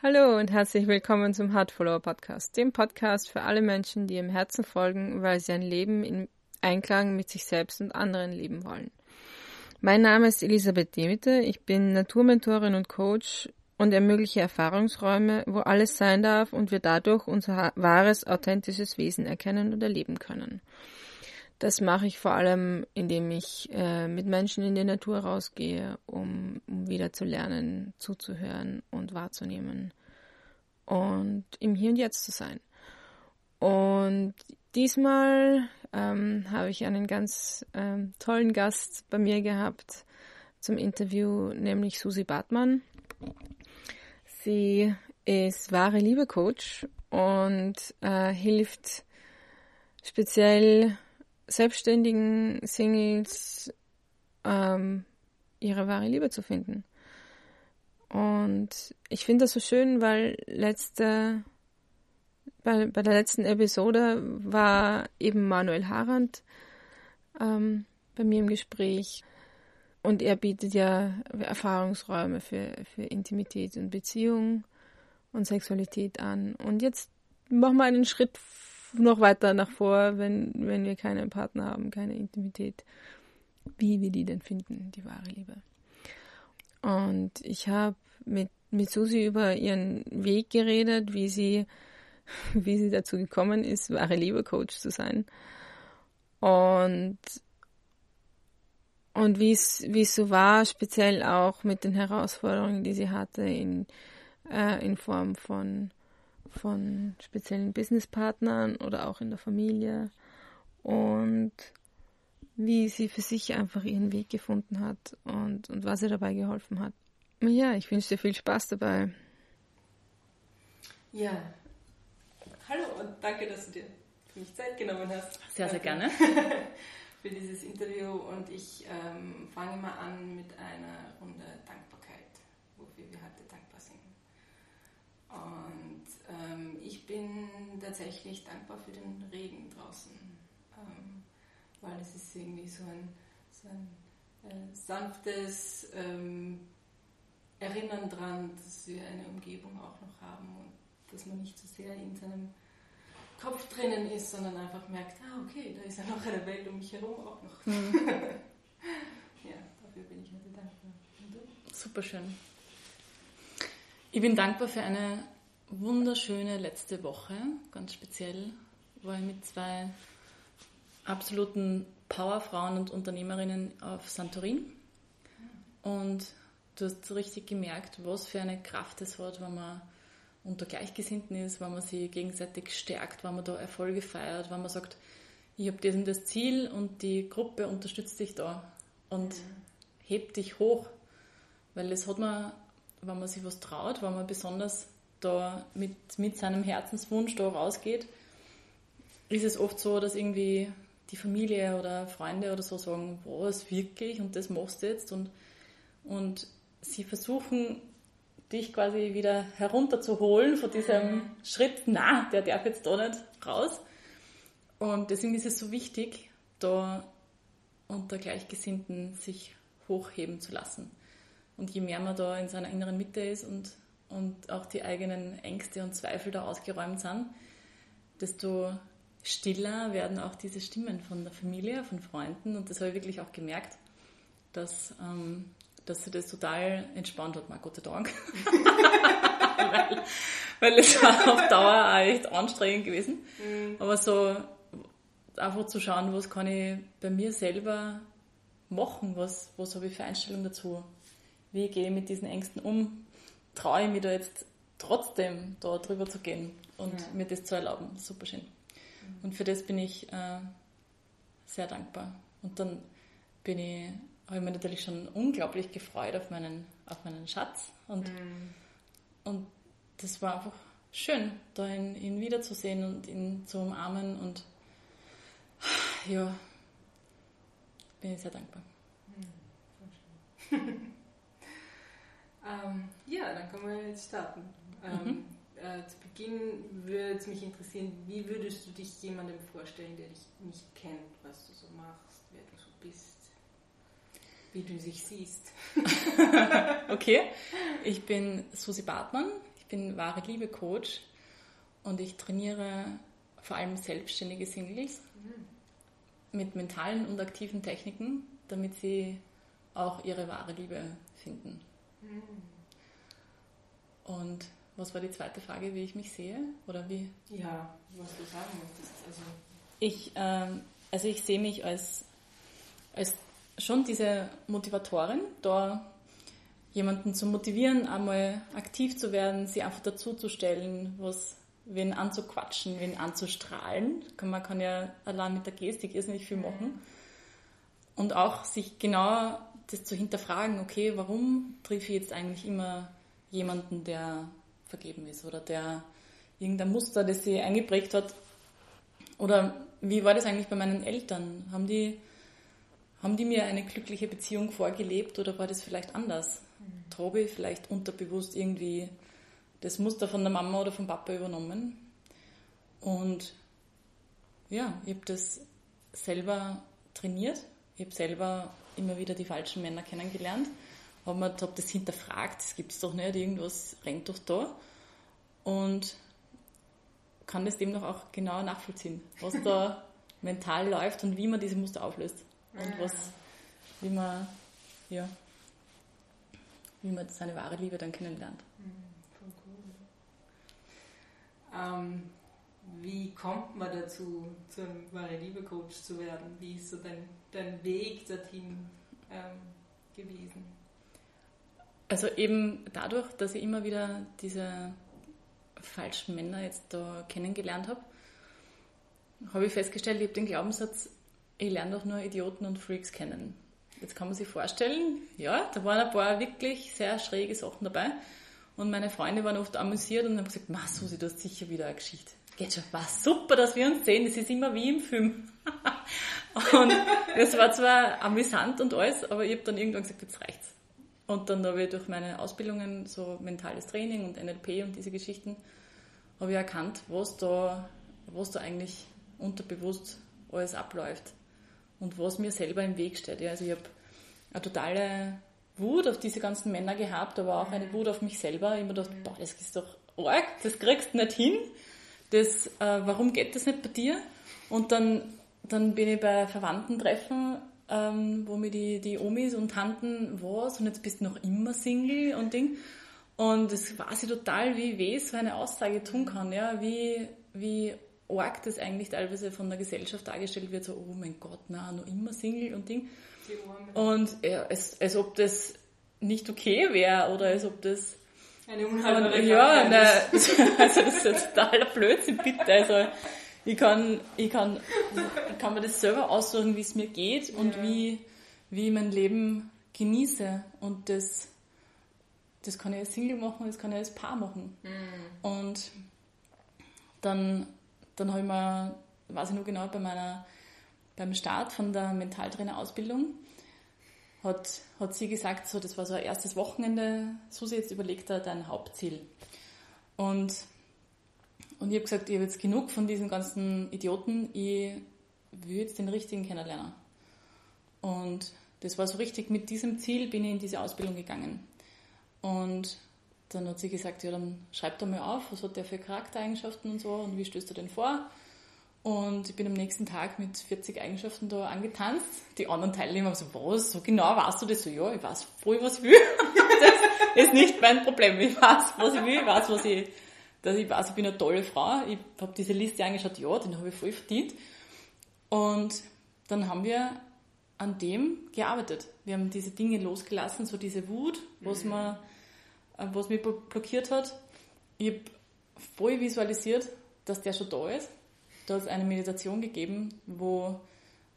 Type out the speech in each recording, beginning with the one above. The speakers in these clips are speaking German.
Hallo und herzlich willkommen zum Heart Follower Podcast, dem Podcast für alle Menschen, die im Herzen folgen, weil sie ein Leben in Einklang mit sich selbst und anderen leben wollen. Mein Name ist Elisabeth Demeter, ich bin Naturmentorin und Coach und ermögliche Erfahrungsräume, wo alles sein darf und wir dadurch unser wahres, authentisches Wesen erkennen und erleben können. Das mache ich vor allem, indem ich äh, mit Menschen in die Natur rausgehe, um, um wieder zu lernen, zuzuhören und wahrzunehmen und im Hier und Jetzt zu sein. Und diesmal ähm, habe ich einen ganz ähm, tollen Gast bei mir gehabt zum Interview, nämlich Susi Bartmann. Sie ist wahre Liebe Coach und äh, hilft speziell selbstständigen Singles ähm, ihre wahre Liebe zu finden. Und ich finde das so schön, weil letzte, bei, bei der letzten Episode war eben Manuel Harand ähm, bei mir im Gespräch. Und er bietet ja Erfahrungsräume für, für Intimität und Beziehung und Sexualität an. Und jetzt machen wir einen Schritt noch weiter nach vor, wenn, wenn wir keinen Partner haben, keine Intimität, wie wir die denn finden, die wahre Liebe. Und ich habe mit, mit Susi über ihren Weg geredet, wie sie, wie sie dazu gekommen ist, wahre Liebe-Coach zu sein. Und, und wie es, wie es so war, speziell auch mit den Herausforderungen, die sie hatte in, äh, in Form von von speziellen Businesspartnern oder auch in der Familie und wie sie für sich einfach ihren Weg gefunden hat und, und was ihr dabei geholfen hat. Ja, ich wünsche dir viel Spaß dabei. Ja, hallo und danke, dass du dir für mich Zeit genommen hast. Sehr, sehr gerne. für dieses Interview und ich ähm, fange mal an mit einer Runde Dankbarkeit, wofür wir heute dankbar sind. Und ähm, ich bin tatsächlich dankbar für den Regen draußen, ähm, weil es ist irgendwie so ein, so ein äh, sanftes ähm, Erinnern daran, dass wir eine Umgebung auch noch haben und dass man nicht so sehr in seinem Kopf drinnen ist, sondern einfach merkt, ah okay, da ist ja noch eine Welt um mich herum auch noch. Mhm. ja, dafür bin ich heute dankbar. Super schön. Ich bin dankbar für eine wunderschöne letzte Woche. Ganz speziell war ich mit zwei absoluten Powerfrauen und Unternehmerinnen auf Santorin. Und du hast so richtig gemerkt, was für eine Kraft es hat, wenn man unter Gleichgesinnten ist, wenn man sich gegenseitig stärkt, wenn man da Erfolge feiert, wenn man sagt, ich habe das und das Ziel und die Gruppe unterstützt dich da und mhm. hebt dich hoch. Weil das hat man, wenn man sich was traut, wenn man besonders da mit, mit seinem Herzenswunsch da rausgeht, ist es oft so, dass irgendwie die Familie oder Freunde oder so sagen, was wirklich und das machst du jetzt und, und sie versuchen dich quasi wieder herunterzuholen von diesem mhm. Schritt, na, der darf jetzt da nicht raus. Und deswegen ist es so wichtig, da unter Gleichgesinnten sich hochheben zu lassen. Und je mehr man da in seiner inneren Mitte ist und und auch die eigenen Ängste und Zweifel da ausgeräumt sind, desto stiller werden auch diese Stimmen von der Familie, von Freunden. Und das habe ich wirklich auch gemerkt, dass, ähm, dass sie das total entspannt hat. Mal Gott Dank. weil, weil es war auf Dauer auch echt anstrengend gewesen. Mhm. Aber so einfach zu schauen, was kann ich bei mir selber machen, was, was habe ich für Einstellung dazu, wie gehe ich mit diesen Ängsten um, traue ich mich da jetzt trotzdem da drüber zu gehen und ja. mir das zu erlauben. Super schön. Mhm. Und für das bin ich äh, sehr dankbar. Und dann bin ich, habe ich mich natürlich schon unglaublich gefreut auf meinen, auf meinen Schatz. Und, mhm. und das war einfach schön, da ihn, ihn wiederzusehen und ihn zu umarmen. Und ja, bin ich sehr dankbar. Mhm. Ähm, ja, dann können wir jetzt starten. Ähm, mhm. äh, zu Beginn würde es mich interessieren, wie würdest du dich jemandem vorstellen, der dich nicht kennt, was du so machst, wer du so bist, wie du dich siehst? okay, ich bin Susi Bartmann, ich bin wahre Liebe Coach und ich trainiere vor allem selbstständige Singles mhm. mit mentalen und aktiven Techniken, damit sie auch ihre wahre Liebe finden. Und was war die zweite Frage, wie ich mich sehe? Oder wie? Ja, was du sagen möchtest. Also ich, ähm, also ich sehe mich als, als schon diese Motivatorin, da jemanden zu motivieren, einmal aktiv zu werden, sie einfach dazuzustellen, was wen anzuquatschen, wen anzustrahlen. Man kann ja allein mit der Gestik irrsinnig viel machen. Und auch sich genau das zu hinterfragen, okay, warum treffe ich jetzt eigentlich immer jemanden, der vergeben ist oder der irgendein Muster, das sie eingeprägt hat. Oder wie war das eigentlich bei meinen Eltern? Haben die, haben die mir eine glückliche Beziehung vorgelebt oder war das vielleicht anders? Mhm. Ich vielleicht unterbewusst irgendwie das Muster von der Mama oder vom Papa übernommen? Und ja, ich habe das selber trainiert. Ich habe selber immer wieder die falschen Männer kennengelernt habe hab das hinterfragt, das gibt es doch nicht, irgendwas rennt doch da. Und kann das dem noch auch genau nachvollziehen, was da mental läuft und wie man diese Muster auflöst. Und was, wie man, ja, wie man seine wahre Liebe dann kennenlernt. Mhm, voll cool. Ähm, wie kommt man dazu, zu einem wahre Liebe-Coach zu werden? Wie ist so dein, dein Weg dorthin ähm, gewesen? Also eben dadurch, dass ich immer wieder diese falschen Männer jetzt da kennengelernt habe, habe ich festgestellt, ich habe den Glaubenssatz, ich lerne doch nur Idioten und Freaks kennen. Jetzt kann man sich vorstellen, ja, da waren ein paar wirklich sehr schräge Sachen dabei. Und meine Freunde waren oft amüsiert und haben gesagt, Ma Susi, du hast sicher wieder eine Geschichte. Geht schon, war super, dass wir uns sehen, das ist immer wie im Film. und das war zwar amüsant und alles, aber ich habe dann irgendwann gesagt, jetzt reicht's. Und dann habe ich durch meine Ausbildungen, so mentales Training und NLP und diese Geschichten, habe ich erkannt, was da, was da eigentlich unterbewusst alles abläuft und was mir selber im Weg steht. Ja, also ich habe eine totale Wut auf diese ganzen Männer gehabt, aber auch eine Wut auf mich selber. Ich habe mir gedacht, boah, das ist doch arg, das kriegst du nicht hin. Das, äh, warum geht das nicht bei dir? Und dann, dann bin ich bei Verwandtentreffen ähm, wo mir die, die Omis und Tanten was und jetzt bist du noch immer Single und Ding. Und das weiß ich total, wie weh so eine Aussage tun kann, ja, wie, wie arg das eigentlich teilweise von der Gesellschaft dargestellt wird, so, oh mein Gott, na, noch immer Single und Ding. Und ja, als, als ob das nicht okay wäre oder als ob das eine unhaltbare Ja, nein, also das ist ja totaler Blödsinn, bitte. Also ich kann, ich kann, ich kann mir das selber aussuchen, wie es mir geht und ja. wie, wie ich mein Leben genieße. Und das, das kann ich als Single machen, das kann ich als Paar machen. Mhm. Und dann, dann habe ich mir, weiß ich noch genau, bei meiner, beim Start von der Mentaltrainer-Ausbildung, hat, hat sie gesagt, so, das war so ein erstes Wochenende, Susi, jetzt überlegt er dein Hauptziel. Und und ich habe gesagt, ich habe jetzt genug von diesen ganzen Idioten, ich will jetzt den richtigen kennenlernen. Und das war so richtig, mit diesem Ziel bin ich in diese Ausbildung gegangen. Und dann hat sie gesagt, ja, dann schreib doch mal auf, was hat der für Charaktereigenschaften und so und wie stößt du denn vor? Und ich bin am nächsten Tag mit 40 Eigenschaften da angetanzt. Die anderen Teilnehmer so, was, so genau weißt du das? So, ja, ich weiß voll, was ich will. das ist nicht mein Problem. Ich weiß, was ich will, ich weiß, was ich dass ich weiß, ich bin eine tolle Frau. Ich habe diese Liste angeschaut, ja, den habe ich voll verdient. Und dann haben wir an dem gearbeitet. Wir haben diese Dinge losgelassen, so diese Wut, was, mhm. man, äh, was mich blockiert hat. Ich habe voll visualisiert, dass der schon da ist. Da hat es eine Meditation gegeben, wo,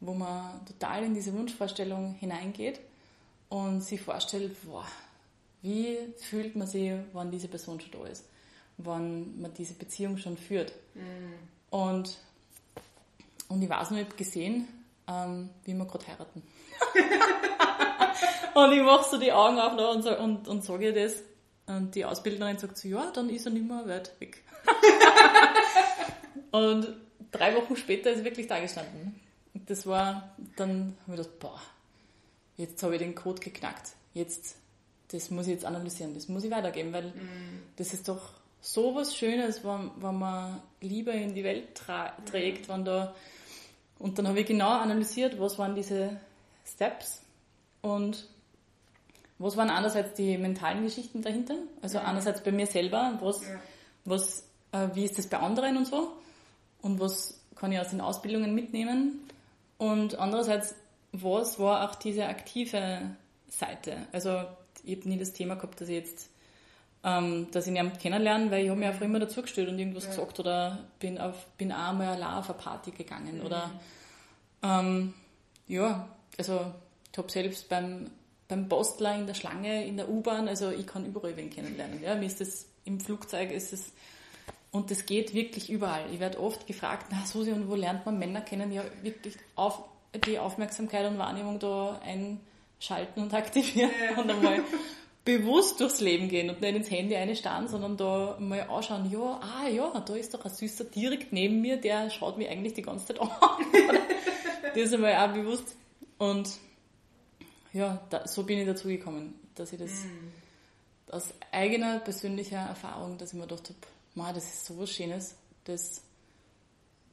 wo man total in diese Wunschvorstellung hineingeht und sich vorstellt, boah, wie fühlt man sich, wenn diese Person schon da ist wann man diese Beziehung schon führt. Mhm. Und, und ich weiß noch, ich habe gesehen, ähm, wie wir gerade heiraten. und ich mache so die Augen auf und, so, und, und sage ihr das. Und die Ausbilderin sagt so, ja, dann ist er nicht mehr weit weg. und drei Wochen später ist er wirklich da gestanden. Und das war, dann habe ich gedacht, boah, jetzt habe ich den Code geknackt. Jetzt, das muss ich jetzt analysieren, das muss ich weitergeben, weil mm. das ist doch so was Schönes, wenn, wenn man Liebe in die Welt trägt, wenn da und dann habe ich genau analysiert, was waren diese Steps und was waren einerseits die mentalen Geschichten dahinter, also ja. einerseits bei mir selber, was, ja. was, äh, wie ist das bei anderen und so und was kann ich aus den Ausbildungen mitnehmen und andererseits, was war auch diese aktive Seite, also ich habe nie das Thema gehabt, dass ich jetzt ähm, dass ich ihn kennenlerne, weil ich habe mir einfach immer dazugestellt und irgendwas ja. gesagt oder bin, auf, bin auch mal allein auf eine Party gegangen mhm. oder ähm, ja, also ich habe selbst beim, beim Postler in der Schlange, in der U-Bahn, also ich kann überall wen kennenlernen. Ja, mir ist das im Flugzeug ist es und das geht wirklich überall. Ich werde oft gefragt, na Susi, und wo lernt man Männer kennen? Ja, wirklich auf, die Aufmerksamkeit und Wahrnehmung da einschalten und aktivieren ja. und einmal bewusst durchs Leben gehen und nicht ins Handy einstarren, sondern da mal anschauen, ja, ah ja, da ist doch ein Süßer direkt neben mir, der schaut mir eigentlich die ganze Zeit an. das ist einmal auch bewusst. Und ja, da, so bin ich dazu gekommen, dass ich das mm. aus eigener persönlicher Erfahrung, dass ich mir gedacht habe, das ist so was Schönes, das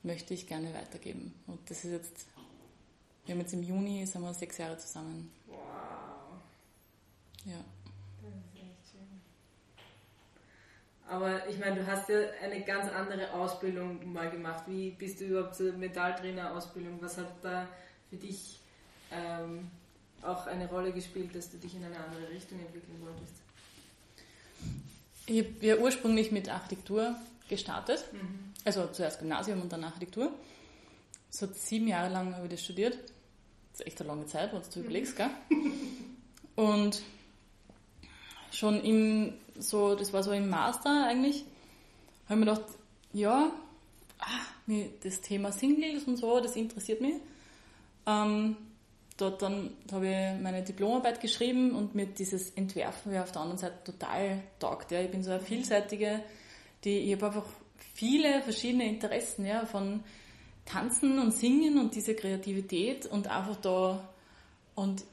möchte ich gerne weitergeben. Und das ist jetzt, wir haben jetzt im Juni, sind wir sechs Jahre zusammen. Wow. Ja. Aber ich meine, du hast ja eine ganz andere Ausbildung mal gemacht. Wie bist du überhaupt zur Metalltrainer-Ausbildung? Was hat da für dich ähm, auch eine Rolle gespielt, dass du dich in eine andere Richtung entwickeln wolltest? Ich habe ja ursprünglich mit Architektur gestartet. Mhm. Also zuerst Gymnasium und dann Architektur. So sieben Jahre lang habe ich das studiert. Das ist echt eine lange Zeit, wenn du überlegst, gell? Und schon im, so, das war so im Master eigentlich, habe ich mir gedacht, ja, ah, das Thema Singles und so, das interessiert mich. Ähm, dort dann habe ich meine Diplomarbeit geschrieben und mir dieses Entwerfen ja auf der anderen Seite total taugt. Ja. Ich bin so eine vielseitige, die, ich habe einfach viele verschiedene Interessen, ja, von Tanzen und Singen und diese Kreativität und einfach da und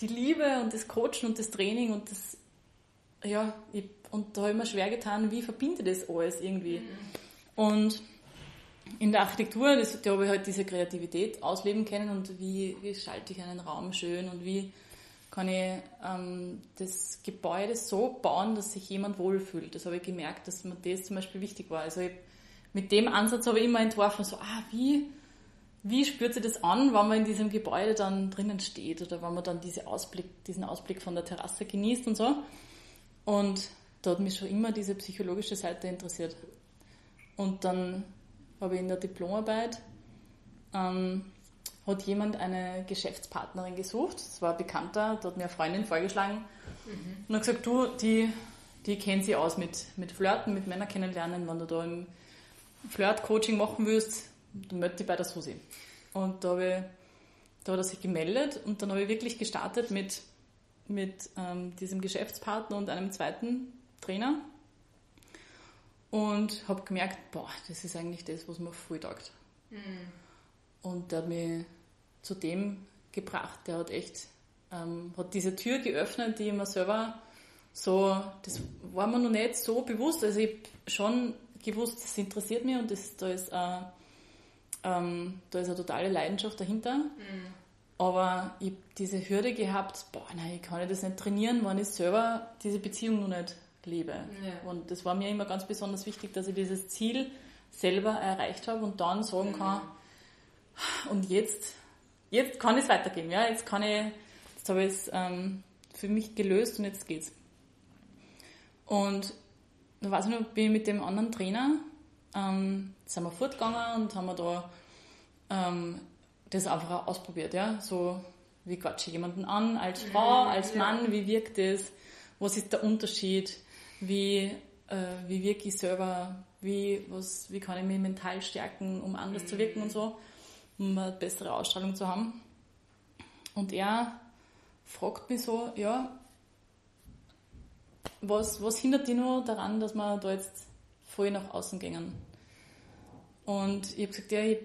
die Liebe und das Coachen und das Training und das ja, ich, und da habe ich mir schwer getan, wie verbinde das alles irgendwie. Mhm. Und in der Architektur, das, da habe ich halt diese Kreativität ausleben können und wie, wie schalte ich einen Raum schön und wie kann ich ähm, das Gebäude so bauen, dass sich jemand wohlfühlt. Das habe ich gemerkt, dass mir das zum Beispiel wichtig war. Also ich, mit dem Ansatz habe ich immer entworfen, so, ah, wie, wie spürt sich das an, wenn man in diesem Gebäude dann drinnen steht oder wenn man dann diese Ausblick, diesen Ausblick von der Terrasse genießt und so. Und da hat mich schon immer diese psychologische Seite interessiert. Und dann habe ich in der Diplomarbeit, ähm, hat jemand eine Geschäftspartnerin gesucht, das war ein Bekannter, da hat mir eine Freundin vorgeschlagen mhm. und hat gesagt, du, die, die kennt sich aus mit, mit Flirten, mit Männern kennenlernen, wenn du da im Flirt-Coaching machen willst, dann melde dich bei der Susi. Und da, habe ich, da hat er sich gemeldet und dann habe ich wirklich gestartet mit mit ähm, diesem Geschäftspartner und einem zweiten Trainer und habe gemerkt, boah, das ist eigentlich das, was mir voll taugt. Mhm. Und der hat mich zu dem gebracht, der hat echt, ähm, hat diese Tür geöffnet, die ich mir selber so, das war mir noch nicht so bewusst, also ich habe schon gewusst, das interessiert mich und das, da ist eine, ähm, da ist eine totale Leidenschaft dahinter. Mhm. Aber ich habe diese Hürde gehabt, boah, nein, ich kann das nicht trainieren, wenn ich selber diese Beziehung noch nicht lebe. Ja. Und das war mir immer ganz besonders wichtig, dass ich dieses Ziel selber erreicht habe und dann sagen mhm. kann, und jetzt, jetzt kann es weitergehen, ja, jetzt kann ich, jetzt habe ich es ähm, für mich gelöst und jetzt geht's. Und da weiß ich noch, bin ich mit dem anderen Trainer, ähm, sind wir fortgegangen und haben wir da ähm, das einfach ausprobiert, ja. So, wie quatsche ich jemanden an, als Frau, als Mann, wie wirkt das, was ist der Unterschied, wie, äh, wie wirke ich selber, wie, was, wie kann ich mich mental stärken, um anders mhm. zu wirken und so, um eine bessere Ausstrahlung zu haben. Und er fragt mich so, ja, was, was hindert dich nur daran, dass wir da jetzt voll nach außen gehen? Und ich habe gesagt, ja, ich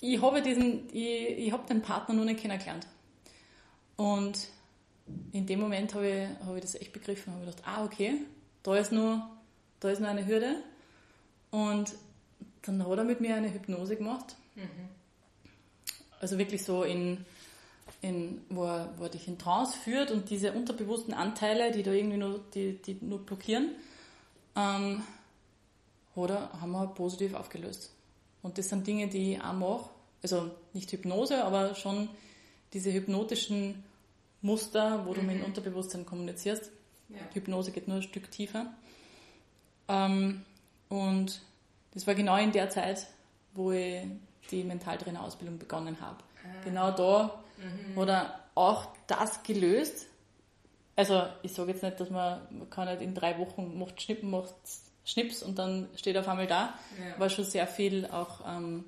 ich habe diesen, ich, ich habe den Partner noch nicht kennengelernt. Und in dem Moment habe ich, habe ich das echt begriffen, habe gedacht, ah, okay, da ist nur, da ist noch eine Hürde. Und dann hat er mit mir eine Hypnose gemacht. Mhm. Also wirklich so in, in wo, er, wo er dich in Trance führt und diese unterbewussten Anteile, die da irgendwie nur, die, die nur blockieren, ähm, oder haben wir positiv aufgelöst. Und das sind Dinge, die ich auch mache. Also nicht Hypnose, aber schon diese hypnotischen Muster, wo du mit dem mhm. Unterbewusstsein kommunizierst. Ja. Hypnose geht nur ein Stück tiefer. Ähm, und das war genau in der Zeit, wo ich die Mentaltrainerausbildung begonnen habe. Ah. Genau da mhm. wurde auch das gelöst. Also ich sage jetzt nicht, dass man, man kann nicht in drei Wochen macht Schnippen, macht Schnips und dann steht auf einmal da. Ja. War schon sehr viel auch ähm,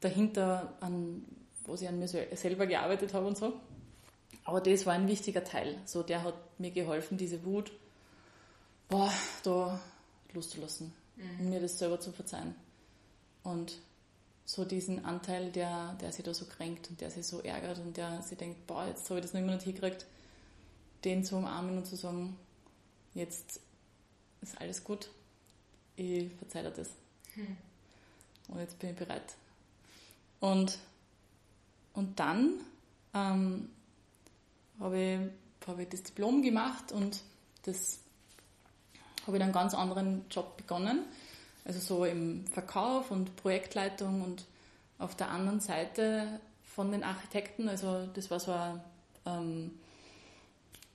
dahinter, an, wo ich an mir selber gearbeitet habe und so. Aber das war ein wichtiger Teil. So, der hat mir geholfen, diese Wut boah, da loszulassen mhm. und mir das selber zu verzeihen. Und so diesen Anteil, der, der sich da so kränkt und der sich so ärgert und der sich denkt, boah, jetzt habe ich das noch immer nicht hingekriegt, den zu umarmen und zu sagen, jetzt ist alles gut, ich verzeihe dir das. Hm. Und jetzt bin ich bereit. Und, und dann ähm, habe ich, hab ich das Diplom gemacht und das habe ich dann einen ganz anderen Job begonnen. Also so im Verkauf und Projektleitung und auf der anderen Seite von den Architekten, also das war so ein ähm,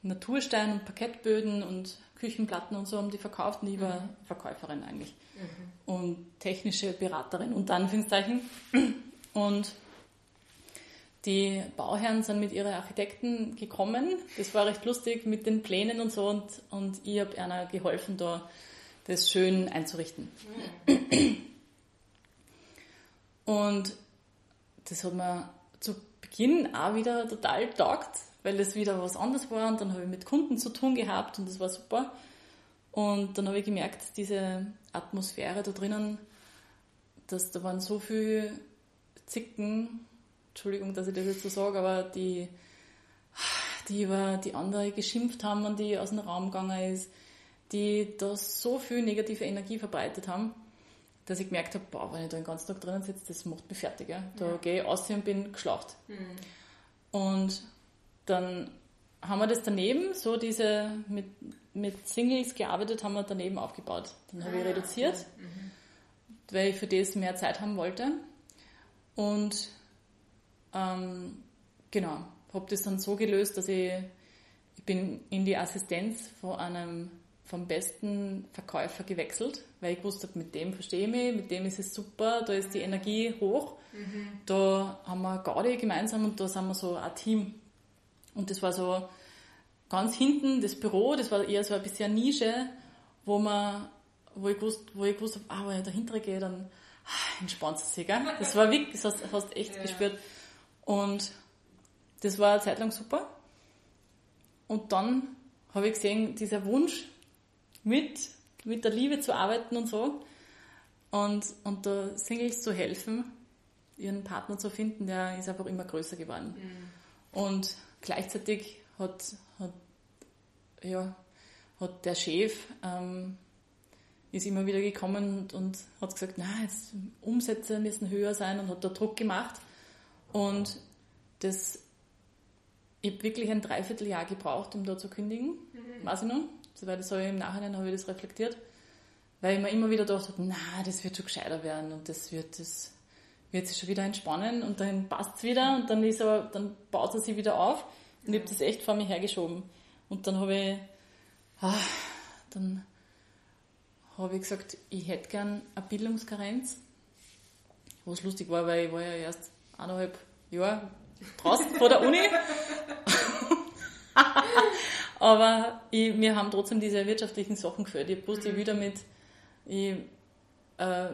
Naturstein und Parkettböden und Küchenplatten und so haben die verkauft und ich war mhm. Verkäuferin eigentlich. Mhm. Und technische Beraterin unter Anführungszeichen. Und die Bauherren sind mit ihren Architekten gekommen. Das war recht lustig mit den Plänen und so und, und ich habe einer geholfen, da das schön einzurichten. Und das hat mir zu Beginn auch wieder total taugt, weil das wieder was anderes war und dann habe ich mit Kunden zu tun gehabt und das war super. Und dann habe ich gemerkt, diese Atmosphäre da drinnen, dass da waren so viele Zicken Entschuldigung, dass ich das jetzt so sage, aber die, die über die andere geschimpft haben und die aus dem Raum gegangen ist, die da so viel negative Energie verbreitet haben, dass ich gemerkt habe, boah, wenn ich da den ganzen Tag drinnen sitze, das macht mich fertig. Ja. Da ja. gehe ich aus und bin geschlaucht. Mhm. Und dann haben wir das daneben, so diese mit, mit Singles gearbeitet, haben wir daneben aufgebaut. Dann habe ich ah, reduziert, mhm. weil ich für das mehr Zeit haben wollte. Und ähm, genau, habe das dann so gelöst, dass ich, ich bin in die Assistenz von einem vom besten Verkäufer gewechselt, weil ich wusste, mit dem verstehe ich mich, mit dem ist es super, da ist die Energie hoch, mhm. da haben wir Gaudi gemeinsam und da sind wir so ein Team. Und das war so ganz hinten das Büro, das war eher so ein bisschen eine Nische, wo man, wo ich gewusst, wo ich gewusst habe, ah, wenn ich dahinter gehe, dann ah, entspannt es sich, gell? Das war wirklich, das hast, hast echt ja. gespürt. Und das war eine Zeit lang super. Und dann habe ich gesehen, dieser Wunsch, mit, mit der Liebe zu arbeiten und so, und, und der Singles zu helfen, ihren Partner zu finden, der ist einfach immer größer geworden. Mhm. Und gleichzeitig hat, hat, ja, hat der Chef ähm, ist immer wieder gekommen und, und hat gesagt, na, jetzt Umsätze müssen höher sein und hat da Druck gemacht. Und das, ich habe wirklich ein Dreivierteljahr gebraucht, um da zu kündigen, mhm. weiß ich noch. Soweit ich sage, im Nachhinein habe ich das reflektiert. Weil ich mir immer wieder gedacht habe, na, das wird schon gescheiter werden und das wird, das wird sich schon wieder entspannen und dann passt es wieder und dann ist aber, dann baut er sich wieder auf und ich habe das echt vor mir hergeschoben. Und dann habe ich, ah, dann habe ich gesagt, ich hätte gern eine Bildungskarenz. Was lustig war, weil ich war ja erst eineinhalb Jahre draußen vor der Uni. Aber ich, wir haben trotzdem diese wirtschaftlichen Sachen geführt. Ich wusste mhm. wieder mit, ich, äh,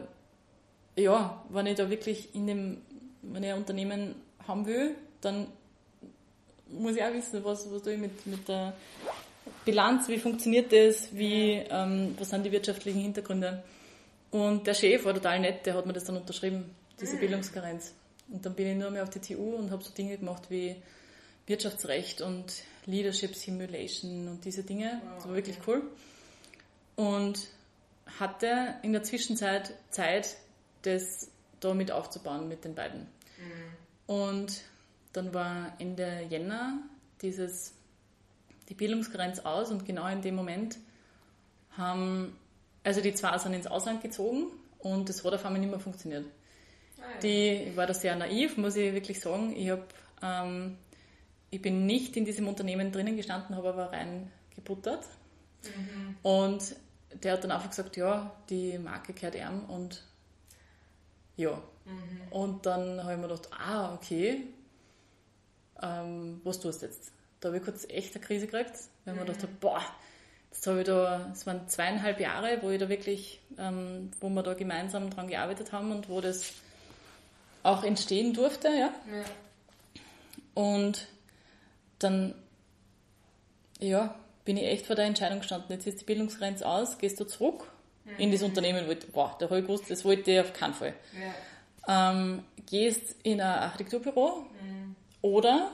ja, wenn ich da wirklich in dem, wenn ich ein Unternehmen haben will, dann muss ich auch wissen, was, was tue ich mit, mit der Bilanz, wie funktioniert das, wie, ähm, was sind die wirtschaftlichen Hintergründe. Und der Chef war total nett, der hat mir das dann unterschrieben, diese. Bildungskarenz. Und dann bin ich nur mehr auf die TU und habe so Dinge gemacht wie Wirtschaftsrecht und Leadership Simulation und diese Dinge. Das war wirklich cool. Und hatte in der Zwischenzeit Zeit, das da mit aufzubauen mit den beiden. Mhm. Und dann war Ende Jänner dieses, die Bildungsgrenze aus und genau in dem Moment haben, also die zwei sind ins Ausland gezogen und das hat auf einmal nicht mehr funktioniert. Ah, ja. Die, ich war da sehr naiv, muss ich wirklich sagen. Ich, hab, ähm, ich bin nicht in diesem Unternehmen drinnen gestanden, habe aber rein gebuttert. Mhm. Und der hat dann einfach gesagt, ja, die Marke gehört ihm und ja. Mhm. Und dann habe ich mir gedacht, ah, okay, ähm, was tust du jetzt? Da habe ich kurz echt eine Krise gekriegt, weil ich mir gedacht habe, boah, jetzt habe ich da, es waren zweieinhalb Jahre, wo ich da wirklich, ähm, wo wir da gemeinsam dran gearbeitet haben und wo das auch entstehen durfte, ja. ja. Und dann, ja, bin ich echt vor der Entscheidung gestanden, jetzt ist die Bildungsgrenze aus, gehst du zurück mhm. In das Unternehmen, wo ich, boah, da habe ich gewusst, das wollte ich auf keinen Fall. Ja. Ähm, gehst in ein Architekturbüro mhm. oder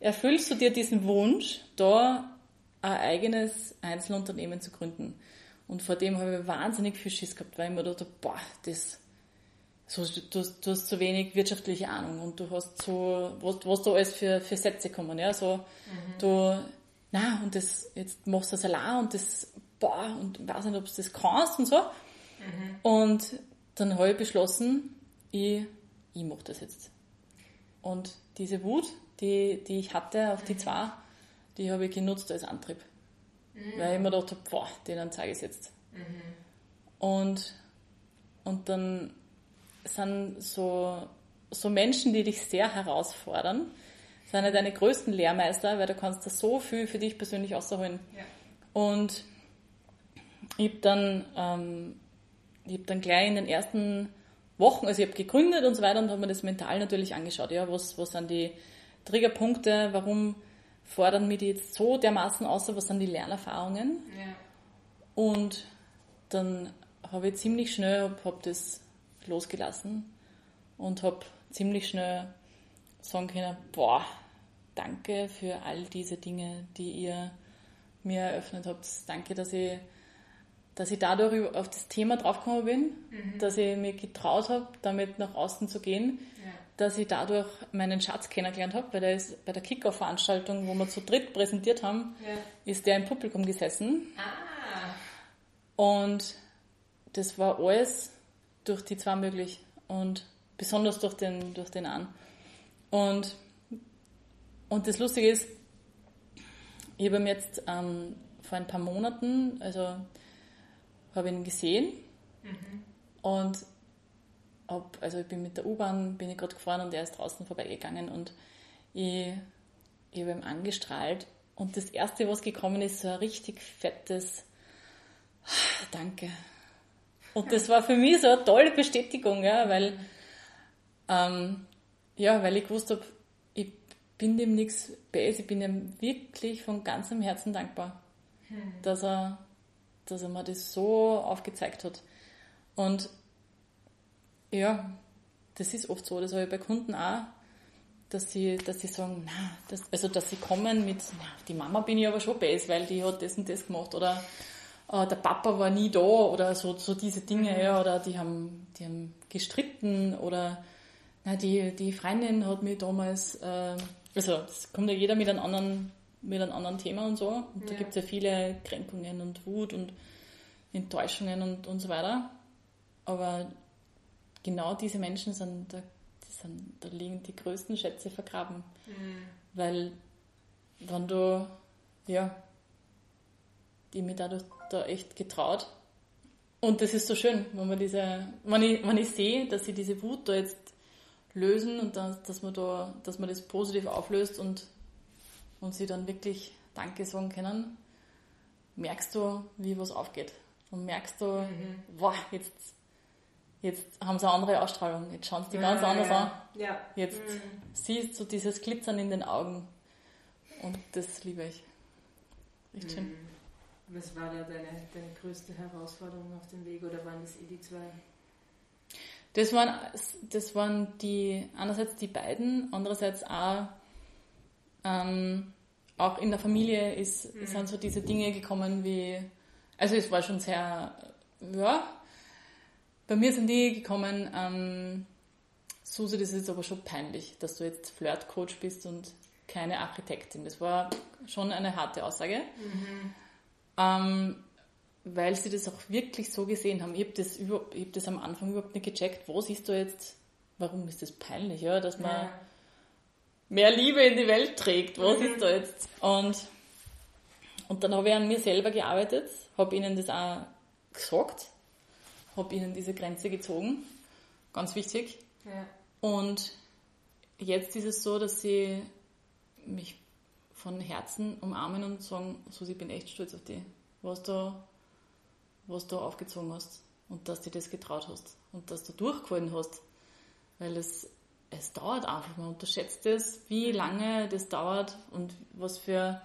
erfüllst du dir diesen Wunsch, da ein eigenes Einzelunternehmen zu gründen. Und vor dem habe ich wahnsinnig viel Schiss gehabt, weil ich mir dachte, boah, das, so, du, du hast zu wenig wirtschaftliche Ahnung und du hast so, was, was da alles für, für Sätze kommen, ja, so, mhm. du, na, und das, jetzt machst du das allein und das, boah, und ich weiß nicht, ob du das kannst und so. Mhm. Und dann habe ich beschlossen, ich, ich mache das jetzt. Und diese Wut, die, die ich hatte auf die mhm. zwei, die habe ich genutzt als Antrieb. Mhm. Weil ich mir gedacht habe, boah, denen zeige ich es jetzt. Mhm. Und, und dann sind so, so Menschen, die dich sehr herausfordern, sind ja deine größten Lehrmeister, weil du kannst da so viel für dich persönlich rausholen. Ja. Und ich habe dann, ähm, hab dann gleich in den ersten Wochen, also ich habe gegründet und so weiter und habe mir das mental natürlich angeschaut. Ja, was, was sind die Triggerpunkte, warum fordern mich die jetzt so dermaßen aus, was sind die Lernerfahrungen? Ja. Und dann habe ich ziemlich schnell hab, hab das losgelassen und habe ziemlich schnell sagen können, boah, danke für all diese Dinge, die ihr mir eröffnet habt. Danke, dass ich, dass ich dadurch auf das Thema draufgekommen bin, mhm. dass ich mir getraut habe, damit nach außen zu gehen, ja. dass ich dadurch meinen Schatz kennengelernt habe, weil der ist bei der Kickoff-Veranstaltung, wo wir zu dritt präsentiert haben, ja. ist der im Publikum gesessen. Ah. Und das war alles durch die zwei möglich und besonders durch den, durch den an. Und, und das Lustige ist, ich habe ihn jetzt ähm, vor ein paar Monaten, also habe ihn gesehen mhm. und hab, also ich bin mit der U-Bahn, bin ich gerade gefahren und er ist draußen vorbeigegangen und ich, ich habe ihn angestrahlt und das erste, was gekommen ist, so ein richtig fettes Danke. Und das war für mich so eine tolle Bestätigung, ja, weil ähm, ja, weil ich gewusst habe, ich bin dem nichts böse, ich bin ihm wirklich von ganzem Herzen dankbar, hm. dass, er, dass er mir das so aufgezeigt hat. Und ja, das ist oft so, das habe ich bei Kunden auch, dass sie, dass sie sagen, na, das, also dass sie kommen mit, na, die Mama bin ich aber schon böse, weil die hat das und das gemacht oder äh, der Papa war nie da oder so, so diese Dinge, mhm. ja, oder die haben, die haben gestritten oder na, die, die Freundin hat mir damals, äh, also es kommt ja jeder mit einem anderen, mit einem anderen Thema und so. Und ja. da gibt es ja viele Kränkungen und Wut und Enttäuschungen und, und so weiter. Aber genau diese Menschen sind da, sind, da liegen die größten Schätze vergraben. Mhm. Weil wenn du, ja, die mir dadurch da echt getraut. Und das ist so schön, wenn man diese, wenn ich, wenn ich sehe, dass sie diese Wut da jetzt lösen und dass, dass man da, dass man das positiv auflöst und, und sie dann wirklich Danke sagen können, merkst du, wie was aufgeht. Und merkst du, mhm. wow, jetzt, jetzt haben sie eine andere Ausstrahlung, jetzt schauen sie die ganz ja, anders ja. an. Ja. Jetzt mhm. siehst du dieses Glitzern in den Augen. Und das liebe ich. Echt schön. Mhm. Was war da deine, deine größte Herausforderung auf dem Weg oder waren das eh die zwei? Das waren, das waren die, einerseits die beiden, andererseits auch, ähm, auch in der Familie ist, mhm. sind so diese Dinge gekommen wie, also es war schon sehr ja, bei mir sind die gekommen, ähm, Susi, das ist aber schon peinlich, dass du jetzt Flirtcoach bist und keine Architektin. Das war schon eine harte Aussage. Mhm. Ähm, weil sie das auch wirklich so gesehen haben. Ich habe das, hab das am Anfang überhaupt nicht gecheckt. Was ist da jetzt, warum ist das peinlich, ja, dass man ja. Mehr Liebe in die Welt trägt? Was mhm. ist da jetzt? Und, und dann habe ich an mir selber gearbeitet, habe ihnen das auch gesagt, habe ihnen diese Grenze gezogen. Ganz wichtig. Ja. Und jetzt ist es so, dass sie mich von Herzen umarmen und sagen, Susi, ich bin echt stolz auf dich, was du, was du aufgezogen hast und dass du das getraut hast und dass du durchgehalten hast. Weil es, es dauert einfach, man unterschätzt es, wie lange das dauert und was für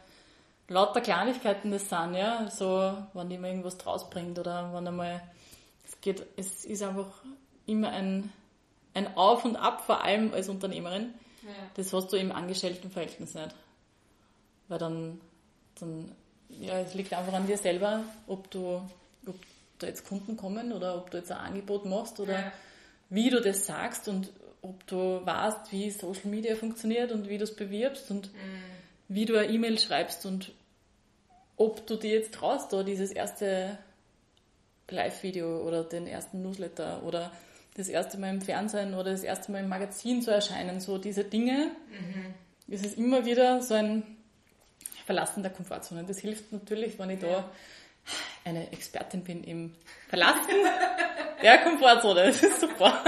lauter Kleinigkeiten das sind, ja, so, wenn jemand irgendwas draus bringt oder wenn einmal, es geht, es ist einfach immer ein, ein Auf und Ab, vor allem als Unternehmerin. Ja. Das hast du im Angestelltenverhältnis nicht. Weil dann, dann, ja, es liegt einfach an dir selber, ob du, ob da jetzt Kunden kommen oder ob du jetzt ein Angebot machst oder ja. wie du das sagst und ob du weißt, wie Social Media funktioniert und wie du es bewirbst und mhm. wie du eine E-Mail schreibst und ob du dir jetzt traust, da dieses erste Live-Video oder den ersten Newsletter oder das erste Mal im Fernsehen oder das erste Mal im Magazin zu erscheinen, so diese Dinge, mhm. ist es immer wieder so ein Verlassen der Komfortzone. Das hilft natürlich, wenn ich ja. da eine Expertin bin im Verlassen der Komfortzone. Das ist super.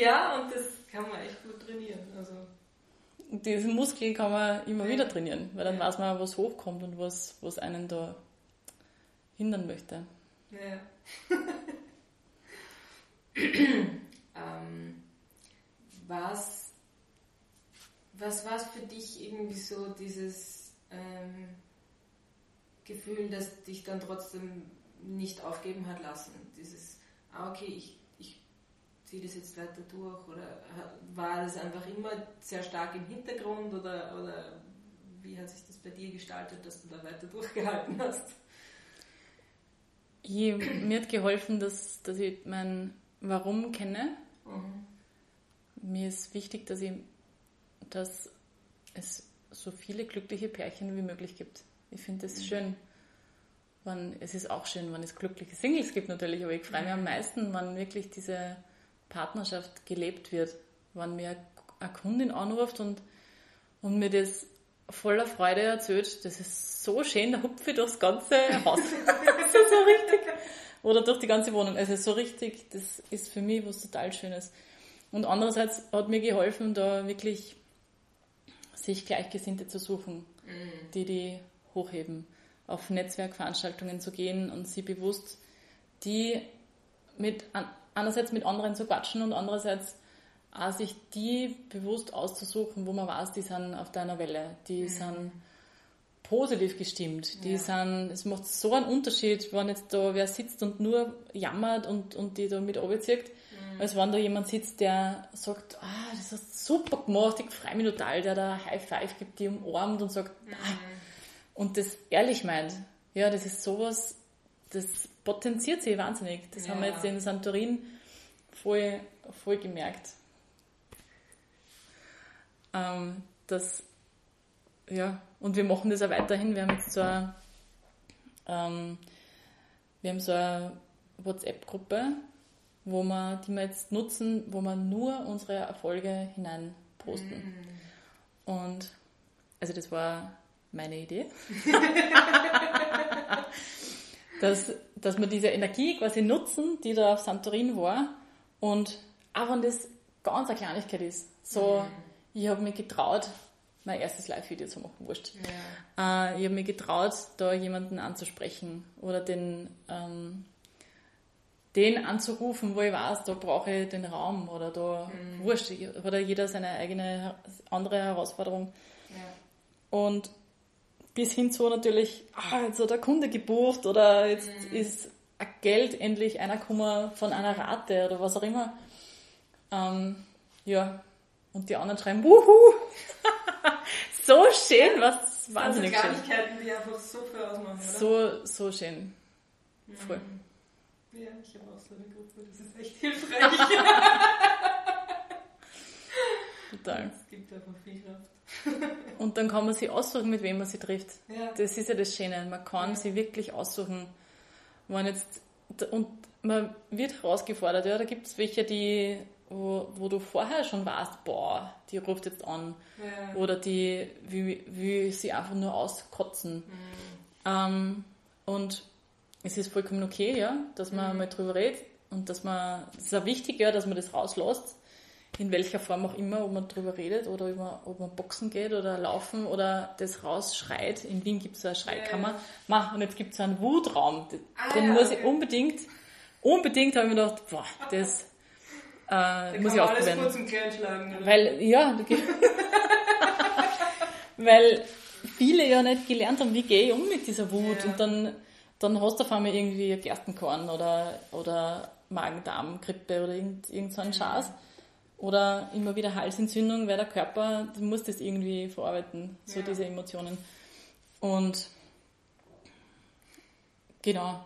Ja, und das kann man echt gut trainieren. Also. Diesen Muskel kann man immer wieder trainieren, weil dann ja. weiß man, was hochkommt und was, was einen da hindern möchte. Ja. ähm, was, was war es für dich irgendwie so dieses ähm, Gefühl, das dich dann trotzdem nicht aufgeben hat lassen? Dieses, ah, okay, ich ziehe das jetzt weiter durch oder war das einfach immer sehr stark im Hintergrund oder, oder wie hat sich das bei dir gestaltet, dass du da weiter durchgehalten hast? Ich, mir hat geholfen, dass, dass ich mein Warum kenne. Mhm. Mir ist wichtig, dass, ich, dass es so viele glückliche Pärchen wie möglich gibt. Ich finde es mhm. schön. Wenn, es ist auch schön, wenn es glückliche Singles gibt natürlich, aber ich freue mich am meisten, wenn wirklich diese Partnerschaft gelebt wird. Wenn mir eine Kundin anruft und, und mir das voller Freude erzählt, das ist so schön, da hupfe ich durchs ganze Haus. das ist so richtig. Oder durch die ganze Wohnung. Also so richtig, das ist für mich was total Schönes. Und andererseits hat mir geholfen, da wirklich sich Gleichgesinnte zu suchen, mhm. die die hochheben, auf Netzwerkveranstaltungen zu gehen und sie bewusst die mit, einerseits mit anderen zu quatschen und andererseits auch sich die bewusst auszusuchen, wo man weiß, die sind auf deiner Welle, die mhm. sind positiv gestimmt. Die ja. sind, es macht so einen Unterschied, wenn jetzt da wer sitzt und nur jammert und, und die da mit runterzieht, mhm. als wenn da jemand sitzt, der sagt, ah, das hast du super gemacht, ich freue mich total, der da High Five gibt, die umarmt und sagt, mhm. ah, und das ehrlich meint. Ja, das ist sowas, das potenziert sich wahnsinnig. Das ja. haben wir jetzt in Santorin voll, voll gemerkt. Ähm, dass ja, und wir machen das auch weiterhin. Wir haben jetzt so eine, ähm, wir haben so eine WhatsApp-Gruppe, wo wir, die wir jetzt nutzen, wo wir nur unsere Erfolge hinein posten. Mm. Und also das war meine Idee. dass, dass wir diese Energie quasi nutzen, die da auf Santorin war. Und auch wenn das ganz eine Kleinigkeit ist. So, ich habe mich getraut, mein erstes Live-Video zu machen, wurscht. Ja. Äh, ich habe mich getraut, da jemanden anzusprechen oder den, ähm, den anzurufen, wo ich weiß, da brauche ich den Raum oder da, mhm. wurscht, oder jeder seine eigene andere Herausforderung. Ja. Und bis hin zu natürlich, ah, jetzt hat der Kunde gebucht oder jetzt mhm. ist ein Geld endlich einer gekommen von einer Rate oder was auch immer. Ähm, ja, und die anderen schreiben, wuhu! so schön, was wahnsinnig schön. Kleinigkeiten, die einfach so viel ausmachen, oder? So, so schön. Voll. Mhm. Ja, ich habe auch so eine Gruppe, das ist echt hilfreich. Total. Es gibt einfach viel Kraft. Und dann kann man sich aussuchen, mit wem man sie trifft. Ja. Das ist ja das Schöne. Man kann Ja. sich wirklich aussuchen. Wenn jetzt, und man wird herausgefordert, ja, da gibt es welche, die, wo, wo du vorher schon weißt, boah, die ruft jetzt an. Ja. Oder die will, will sie einfach nur auskotzen. Ähm, und es ist vollkommen okay, ja, dass man mal drüber redet und dass man, es ist auch wichtig, ja, dass man das rauslässt, in welcher Form auch immer, ob man drüber redet oder ob man, ob man boxen geht oder laufen oder das rausschreit. In Wien gibt es so eine Schreikammer. Ja. Ma, und jetzt gibt es so einen Wutraum. Den Ah, den ja, muss ich okay. unbedingt, unbedingt habe ich mir gedacht, boah, das äh, muss ich man alles ausprobieren. kurz und klein schlagen. Oder? Weil, ja, weil viele ja nicht gelernt haben, wie gehe ich um mit dieser Wut. Ja. Und dann, dann hast du auf einmal irgendwie Gerstenkorn oder, oder Magen-Darm-Grippe oder irgend, irgend so einen Schaß. Oder immer wieder Halsentzündung, weil der Körper muss das irgendwie verarbeiten, so Ja. diese Emotionen. Und genau,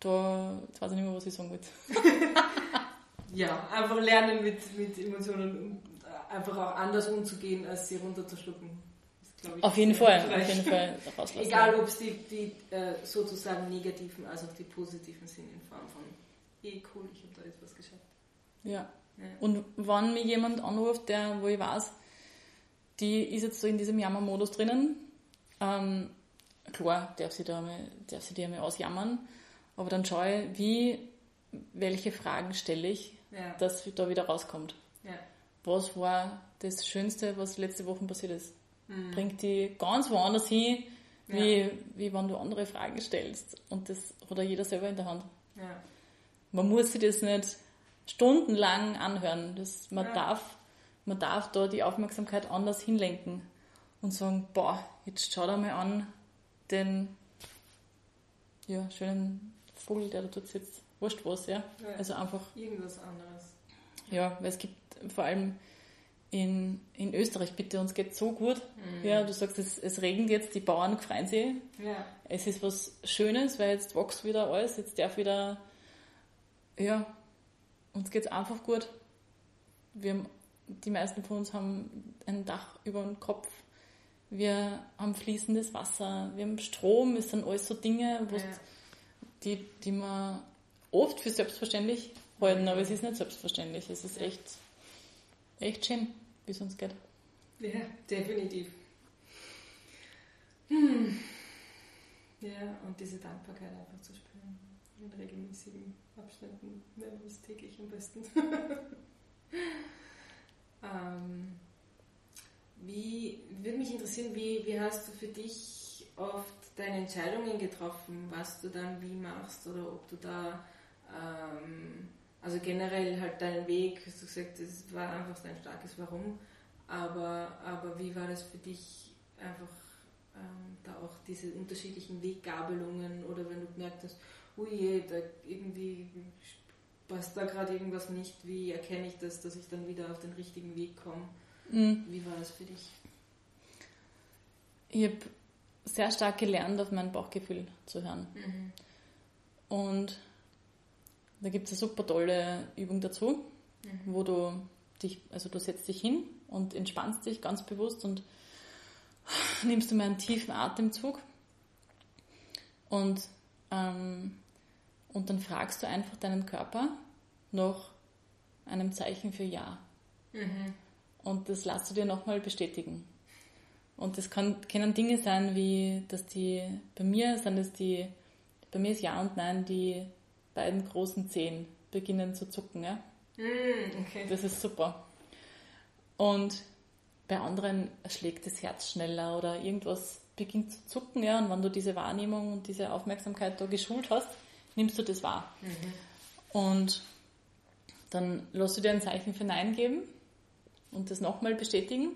da jetzt weiß ich nicht mehr, was ich sagen wollte. Ja, einfach lernen mit, mit Emotionen einfach auch anders umzugehen, als sie runterzuschlucken. Ich, Auf jeden Fall, auf jeden Fall rauslassen. Egal, ob es die, die äh, sozusagen negativen als auch die positiven sind in Form von, eh cool, ich habe da jetzt was geschafft. Ja. Ja. Und wenn mir jemand anruft, der, wo ich weiß, die ist jetzt so in diesem Jammermodus drinnen, ähm, klar, darf sie, da mal, darf sie die einmal ausjammern, aber dann schaue ich, wie, welche Fragen stelle ich, Ja. dass da wieder rauskommt. ja. Was war das Schönste, was letzte Woche passiert ist? Mhm. Bringt die ganz woanders hin, wie, wie wenn du andere Fragen stellst. Und das hat ja jeder selber in der Hand. ja. Man muss sich das nicht stundenlang anhören. Das, man, Ja. darf, man darf da die Aufmerksamkeit anders hinlenken und sagen, boah, jetzt schau dir mal an den ja, schönen Vogel, der da dort sitzt. Wurscht was, ja. Ja. Also einfach, Irgendwas anderes. ja, weil es gibt vor allem in, in Österreich, bitte, uns geht so gut. Mhm. Ja, du sagst, es, es regnet jetzt, die Bauern freuen sich, Ja. es ist was Schönes, weil jetzt wächst wieder alles, jetzt darf wieder, ja, uns geht's einfach gut. Wir haben, die meisten von uns haben ein Dach über dem Kopf, wir haben fließendes Wasser, wir haben Strom, es sind alles so Dinge, Ja. die, die man oft für selbstverständlich halten, aber es ist nicht selbstverständlich. Es ist echt, echt schön, wie es uns geht. Ja, definitiv. Hm. Ja, und diese Dankbarkeit einfach zu spüren. In regelmäßigen Abständen, mehrmals täglich am besten. ähm, wie, würde mich interessieren, wie, wie hast du für dich oft deine Entscheidungen getroffen, was du dann wie machst oder ob du da, ähm, also generell halt deinen Weg, hast du gesagt, es war einfach dein starkes Warum, aber, aber wie war das für dich einfach ähm, da auch diese unterschiedlichen Weggabelungen oder wenn du gemerkt hast, ui, da irgendwie passt da gerade irgendwas nicht, wie erkenne ich das, dass ich dann wieder auf den richtigen Weg komme? Mhm. Wie war das für dich? Ich habe sehr stark gelernt, auf mein Bauchgefühl zu hören. Und da gibt es eine super tolle Übung dazu, wo du dich, also du setzt dich hin und entspannst dich ganz bewusst und nimmst du mal einen tiefen Atemzug und, ähm, und dann fragst du einfach deinen Körper nach einem Zeichen für Ja. Und das lässt du dir nochmal bestätigen. Und das kann, können Dinge sein, wie, dass die, bei mir sind es die, bei mir ist Ja und Nein, die beiden großen Zehen beginnen zu zucken, ja. okay. Das ist super. Und bei anderen schlägt das Herz schneller oder irgendwas beginnt zu zucken, ja. Und wenn du diese Wahrnehmung und diese Aufmerksamkeit da geschult hast, nimmst du das wahr. Und dann lässt du dir ein Zeichen für Nein geben und das nochmal bestätigen.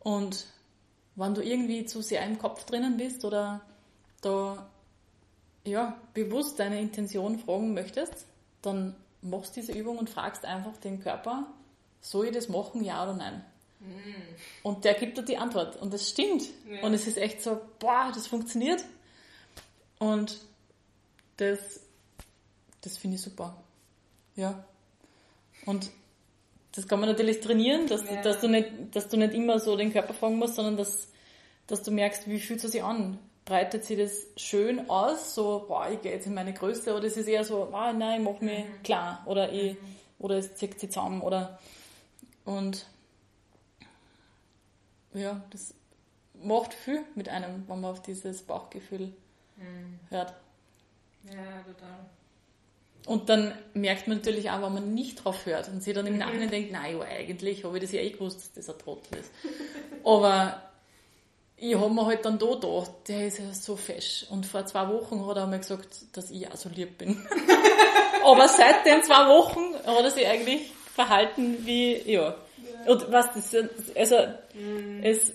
Und wenn du irgendwie zu sehr im Kopf drinnen bist oder da ja, bewusst deine Intention fragen möchtest, dann machst diese Übung und fragst einfach den Körper, soll ich das machen, ja oder nein? Und der gibt dir die Antwort. Und das stimmt. Ja. Und es ist echt so, boah, das funktioniert. Und das, das finde ich super. Ja. Und das kann man natürlich trainieren, dass, ja. dass, du nicht, dass du nicht immer so den Körper fragen musst, sondern dass, dass du merkst, wie fühlt es sich an? Breitet sich das schön aus, so, boah, ich gehe jetzt in meine Größe, oder ist es eher so, ah, nein, ich mach mich mhm. klar, oder ich, mhm. oder es zieht sich zusammen, oder, und, ja, das macht viel mit einem, wenn man auf dieses Bauchgefühl mhm. hört. Ja, total. Und dann merkt man natürlich auch, wenn man nicht drauf hört und sich dann im Nachhinein denkt, nein, ja, eigentlich habe ich das ja eh gewusst, dass das ein Trottel ist. Aber ich habe mir halt dann da gedacht, der ist ja so fesch. Und vor zwei Wochen hat er mir gesagt, dass ich auch so lieb bin. Aber seit den zwei Wochen hat er sich eigentlich verhalten wie, ja. Und was das, also, mhm. es,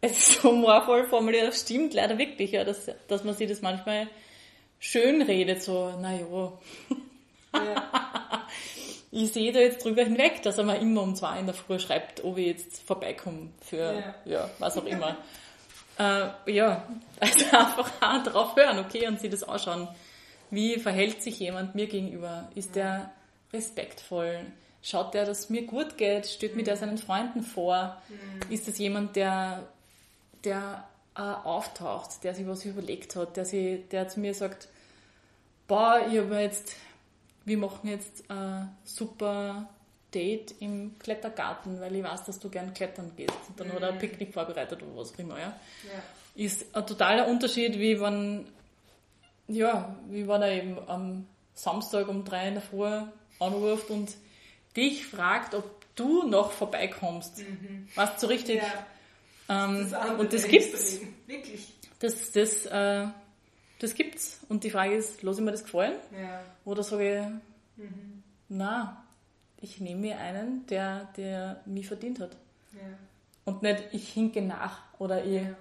es ist so humorvoll formuliert, das stimmt leider wirklich, ja, dass, dass man sich das manchmal schön redet, so, naja. Ja. ich sehe da jetzt drüber hinweg, dass er mir immer um zwei in der Früh schreibt, ob ich jetzt vorbeikomme für, ja, ja was auch immer. äh, ja, also einfach auch drauf hören, okay, und sich das anschauen. Wie verhält sich jemand mir gegenüber? Ist der respektvoll? Schaut der, dass es mir gut geht? Steht mir der seinen Freunden vor? Mhm. Ist das jemand, der, der äh, auftaucht, der sich was überlegt hat, der, sich, der zu mir sagt, boah, ich habe jetzt, wir machen jetzt ein super Date im Klettergarten, weil ich weiß, dass du gern klettern gehst. Und dann mhm. hat er ein Picknick vorbereitet oder was auch immer, ja. ja. Ist ein totaler Unterschied, wie wenn, ja, wie wenn er eben am Samstag um drei in der Früh anruft und dich fragt, ob du noch vorbeikommst. Mhm. Du so richtig? Ja. Ähm, das und das gibt's. Wirklich. Das, das, äh, das gibt's. Und die Frage ist, lasse ich mir das gefallen? Ja. Oder sage ich, mhm. na, ich nehme mir einen, der, der mich verdient hat. Ja. Und nicht, ich hinke nach oder ich, ja.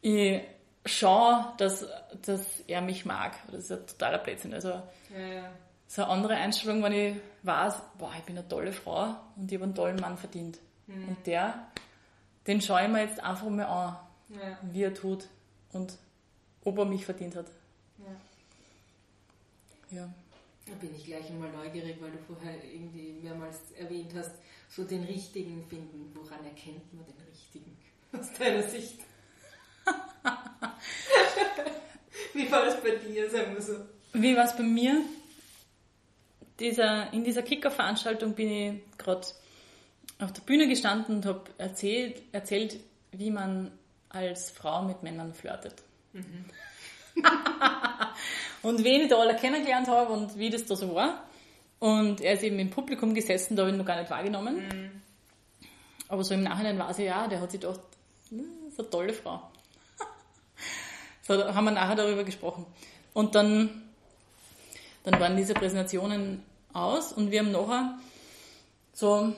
ich schaue, dass, dass er mich mag. Das ist ein totaler Blödsinn. Also, ja, so eine andere Einstellung, wenn ich weiß, boah, ich bin eine tolle Frau und ich habe einen tollen Mann verdient. Mhm. Und der den schaue ich mir jetzt einfach mal an, ja. wie er tut und ob er mich verdient hat. Ja. ja. Da bin ich gleich einmal neugierig, weil du vorher irgendwie mehrmals erwähnt hast, so den richtigen finden. Woran erkennt man den richtigen aus deiner Sicht? Wie war das bei dir, sagen wir so? Wie war es bei mir? Dieser, in dieser Kicker-Veranstaltung bin ich gerade auf der Bühne gestanden und habe erzählt, erzählt, wie man als Frau mit Männern flirtet. Mhm. und wen ich da alle kennengelernt habe und wie das da so war. Und er ist eben im Publikum gesessen, da habe ich ihn noch gar nicht wahrgenommen. Mhm. Aber so im Nachhinein war sie ja, der hat sich gedacht, das ist eine tolle Frau. so haben wir nachher darüber gesprochen. Und dann, dann waren diese Präsentationen aus und wir haben nachher so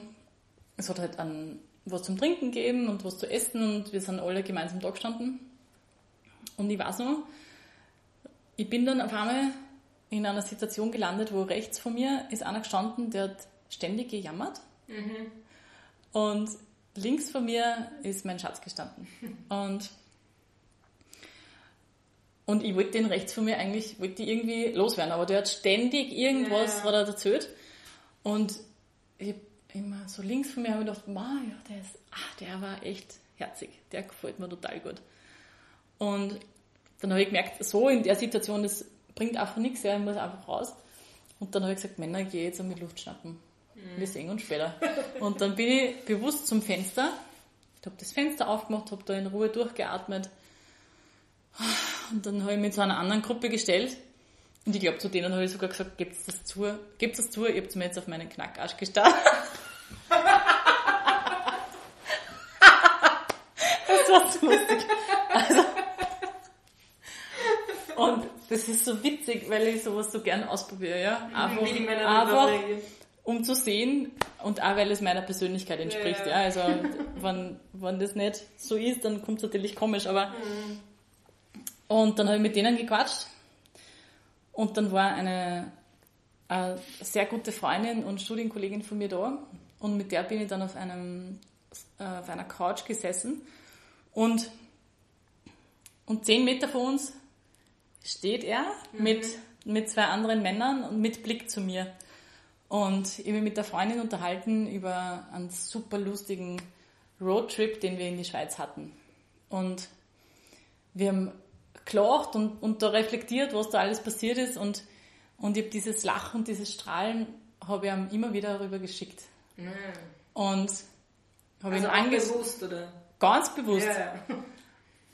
es hat halt an was zum Trinken gegeben und was zu essen und wir sind alle gemeinsam da gestanden. Und ich weiß noch, ich bin dann auf einmal in einer Situation gelandet, wo rechts von mir ist einer gestanden, der hat ständig gejammert. Mhm. Und links von mir ist mein Schatz gestanden. Und, und ich wollte den rechts von mir eigentlich, wollte irgendwie loswerden, aber der hat ständig irgendwas, ja. er erzählt. Und ich immer so links von mir habe ich gedacht, wow, ja, der ist, ach, der war echt herzig, der gefällt mir total gut. Und dann habe ich gemerkt, so in der Situation, das bringt einfach nichts, ja, ich muss einfach raus. Und dann habe ich gesagt, Männer, gehe jetzt mit Luft schnappen. Mhm. Wir sehen uns später. Und dann bin ich bewusst zum Fenster, ich habe das Fenster aufgemacht, habe da in Ruhe durchgeatmet. Und dann habe ich mich zu einer anderen Gruppe gestellt. Und ich glaube, zu denen habe ich sogar gesagt, gebt das zu, gebt das zu, ihr habt mir jetzt auf meinen Knackarsch gestarrt. das war so lustig. Also, und das ist so witzig, weil ich sowas so gern ausprobiere, ja. Einfach, einfach um zu sehen und auch weil es meiner Persönlichkeit entspricht, ja. ja. Also wenn, wenn das nicht so ist, dann kommt es natürlich komisch, aber mhm. und dann habe ich mit denen gequatscht und dann war eine, eine sehr gute Freundin und Studienkollegin von mir da und mit der bin ich dann auf, einem, äh, auf einer Couch gesessen und, und zehn Meter von uns steht er mhm. mit, mit zwei anderen Männern und mit Blick zu mir. Und ich habe mich mit der Freundin unterhalten über einen super lustigen Roadtrip, den wir in die Schweiz hatten. Und wir haben gelacht und, und da reflektiert, was da alles passiert ist. Und, und ich habe dieses Lachen, dieses Strahlen, habe ich ihm immer wieder rüber geschickt. Mhm. Und habe also ihn angesucht, oder? Ganz bewusst. Ja.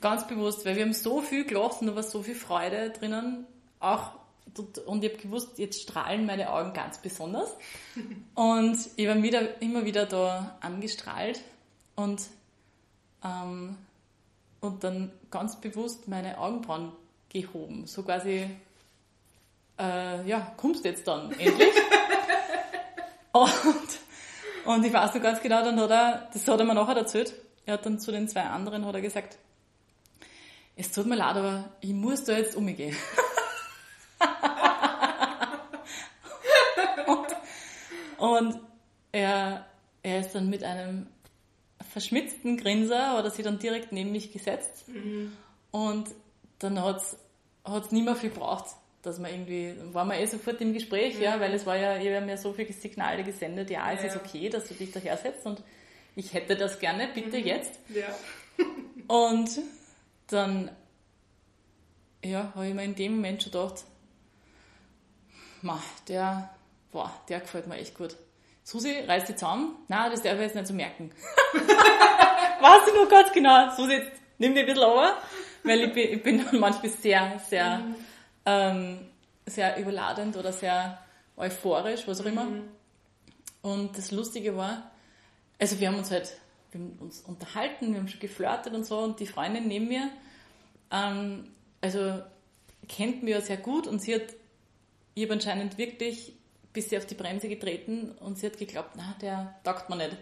Ganz bewusst, weil wir haben so viel gelacht und da war so viel Freude drinnen. Auch, und ich habe gewusst, jetzt strahlen meine Augen ganz besonders. und ich war wieder, immer wieder da angestrahlt und, ähm, und dann ganz bewusst meine Augenbrauen gehoben. So quasi, äh, ja, kommst du jetzt dann endlich? und, und ich weiß noch ganz genau, dann hat er, das hat er mir nachher erzählt, er hat dann zu den zwei anderen hat er gesagt, es tut mir leid, aber ich muss da jetzt umgehen. und, und er, er ist dann mit einem verschmitzten Grinser oder sie dann direkt neben mich gesetzt mhm. und dann hat es nicht mehr viel gebraucht, dass man irgendwie, waren wir eh sofort im Gespräch, mhm. ja, weil es war ja, ich habe mir so viele Signale gesendet, ja, es ja. ist okay, dass du dich daher setzt und ich hätte das gerne, bitte mhm. jetzt. Ja. und dann ja, habe ich mir in dem Moment schon gedacht, der, boah, der gefällt mir echt gut. Susi, reiß dich zusammen. Nein, das darf ich jetzt nicht so merken. Weißt du noch ganz genau? Susi, jetzt nimm dich ein bisschen over, weil ich bin, ich bin manchmal sehr, sehr, mhm. ähm, sehr überladend oder sehr euphorisch, was auch immer. Mhm. Und das Lustige war, also wir haben uns halt, wir haben uns unterhalten, wir haben schon geflirtet und so und die Freundin neben mir, ähm, also kennt mich ja sehr gut und sie hat, ich habe anscheinend wirklich bis sie auf die Bremse getreten und sie hat geglaubt, na, der taugt mir nicht.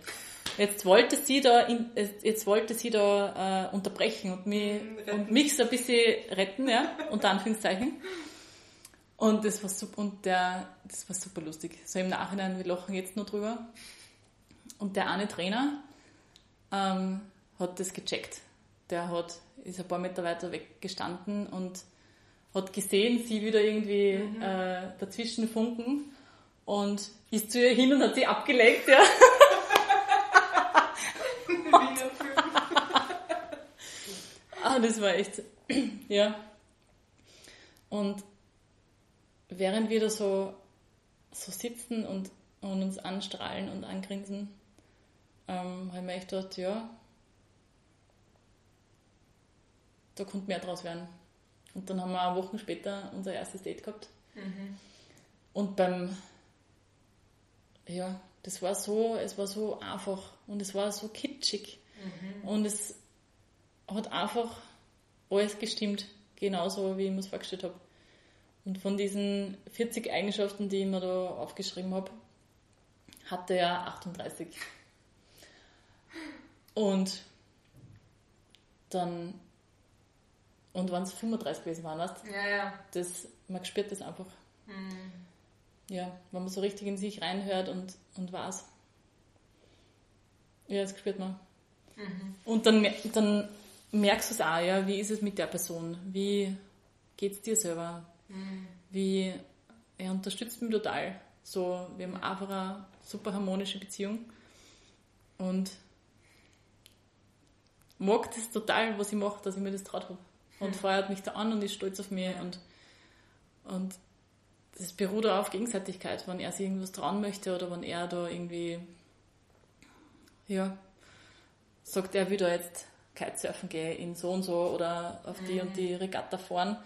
Jetzt wollte sie da, in, jetzt wollte sie da äh, unterbrechen und mich, und mich so ein bisschen retten, ja, unter Anführungszeichen. Und das war super, und der, das war super lustig. So im Nachhinein, wir lachen jetzt nur drüber. Und der eine Trainer ähm, hat das gecheckt. Der hat, ist ein paar Meter weiter weg gestanden und hat gesehen, sie wieder irgendwie mhm. äh, dazwischen funken und ist zu ihr hin und hat sie abgelenkt, ja. und, ah, das war echt, ja. Und während wir da so, so sitzen und, und uns anstrahlen und angrinsen, ähm, habe ich mir echt gedacht, ja, da konnte mehr draus werden. Und dann haben wir Wochen später unser erstes Date gehabt. Mhm. Und beim, ja, das war so, es war so einfach und es war so kitschig. Mhm. Und es hat einfach alles gestimmt, genauso wie ich mir es vorgestellt habe. Und von diesen 40 Eigenschaften, die ich mir da aufgeschrieben habe, hatte er 38. Und dann, und wenn es 35 gewesen waren, weißt Ja, ja. Das, man spürt das einfach. Mhm. Ja, wenn man so richtig in sich reinhört und, und weiß. Ja, das spürt man. Mhm. Und dann, dann merkst du es auch, ja, wie ist es mit der Person? Wie geht es dir selber? Mhm. Wie, er unterstützt mich total. So, wir haben einfach eine super harmonische Beziehung. Und mag das total, was ich mache, dass ich mir das traut habe. Und mhm. feuert mich da an und ist stolz auf mich. Und, und das beruht auch auf Gegenseitigkeit, wenn er sich irgendwas trauen möchte oder wenn er da irgendwie, ja, sagt, er will da jetzt Kitesurfen gehen in so und so oder auf die mhm. und die Regatta fahren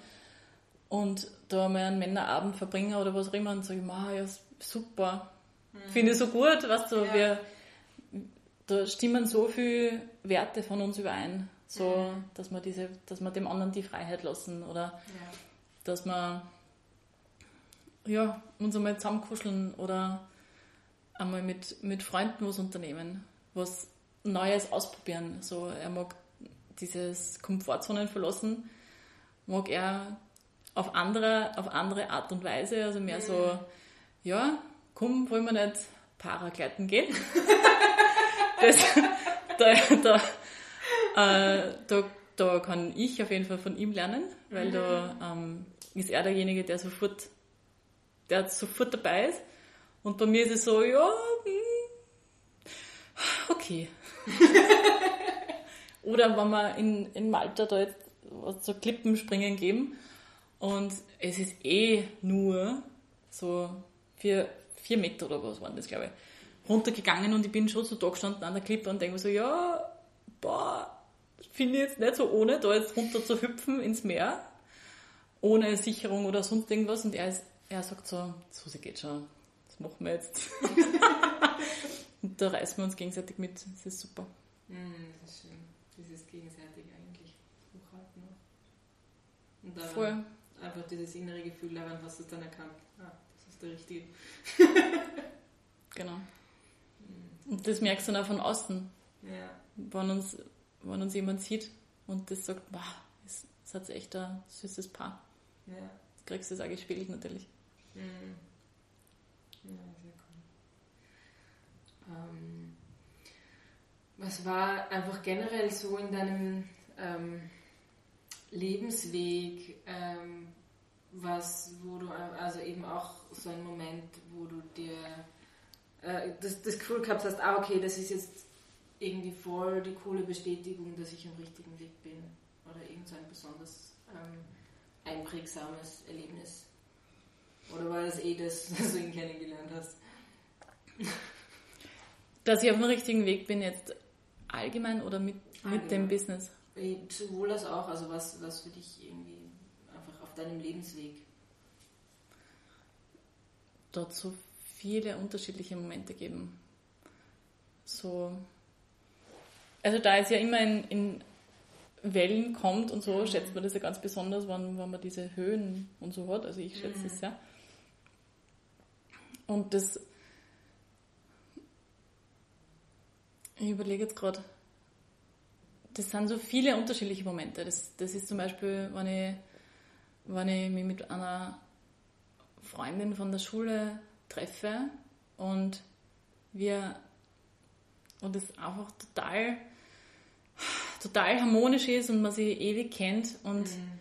und da mal einen Männerabend verbringen oder was auch immer und sage ich, ja, super, mhm. finde ich so gut, weißt du, ja. wir da stimmen so viele Werte von uns überein, so, mhm. dass wir diese, dass wir dem anderen die Freiheit lassen oder ja. dass wir ja, uns einmal zusammenkuscheln oder einmal mit, mit Freunden was unternehmen, was Neues ausprobieren. So, er mag dieses Komfortzonen verlassen, mag er auf andere, auf andere Art und Weise, also mehr so, mhm. ja, komm, wollen wir nicht Paragleiten gehen? das, da, da, äh, da, da kann ich auf jeden Fall von ihm lernen, weil da, mhm. ähm, ist er derjenige, der sofort, der sofort dabei ist. Und bei mir ist es so, ja, hm, okay. Oder wenn wir in, in Malta da jetzt so Klippenspringen geben und es ist eh nur so vier, vier Meter oder was waren das, glaube ich, runtergegangen und ich bin schon so da gestanden an der Klippe und denke so, ja, boah, finde ich jetzt nicht so ohne, da jetzt runter zu hüpfen ins Meer, ohne Sicherung oder sonst irgendwas. Und er, ist, er sagt so, Susi geht schon, das machen wir jetzt. und da reißen wir uns gegenseitig mit, das ist super. Mm, das ist schön, dieses gegenseitig eigentlich hochhalten. Und dann Voll. einfach dieses innere Gefühl, daran hast du es dann erkannt, ah, das ist der Richtige. genau. Mm. Und das merkst du dann auch von außen. Ja. Wenn uns wenn uns jemand sieht und das sagt, wow, das ist echt ein süßes Paar. Ja. Kriegst du das auch gespiegelt natürlich. Mhm. Ja, sehr cool. Ähm, was war einfach generell so in deinem ähm, Lebensweg, ähm, was, wo du, also eben auch so ein Moment, wo du dir äh, das, das Gefühl gehabt hast, ah, okay, das ist jetzt irgendwie voll die coole Bestätigung, dass ich am richtigen Weg bin. Oder irgend so ein besonders ähm, einprägsames Erlebnis. Oder war das eh das, was du ihn kennengelernt hast? Dass ich auf dem richtigen Weg bin jetzt allgemein oder mit, allgemein. mit dem Business? Äh, sowohl als auch, also was, was für dich irgendwie einfach auf deinem Lebensweg? Dort so viele unterschiedliche Momente geben. So also da es ja immer in, in Wellen kommt und so, mhm. schätzt man das ja ganz besonders, wenn, wenn man diese Höhen und so hat. Also ich schätze mhm. es ja. Und das, ich überlege jetzt gerade, das sind so viele unterschiedliche Momente. Das, das ist zum Beispiel, wenn ich, wenn ich mich mit einer Freundin von der Schule treffe und wir und es einfach total, total harmonisch ist und man sich ewig kennt und, mhm.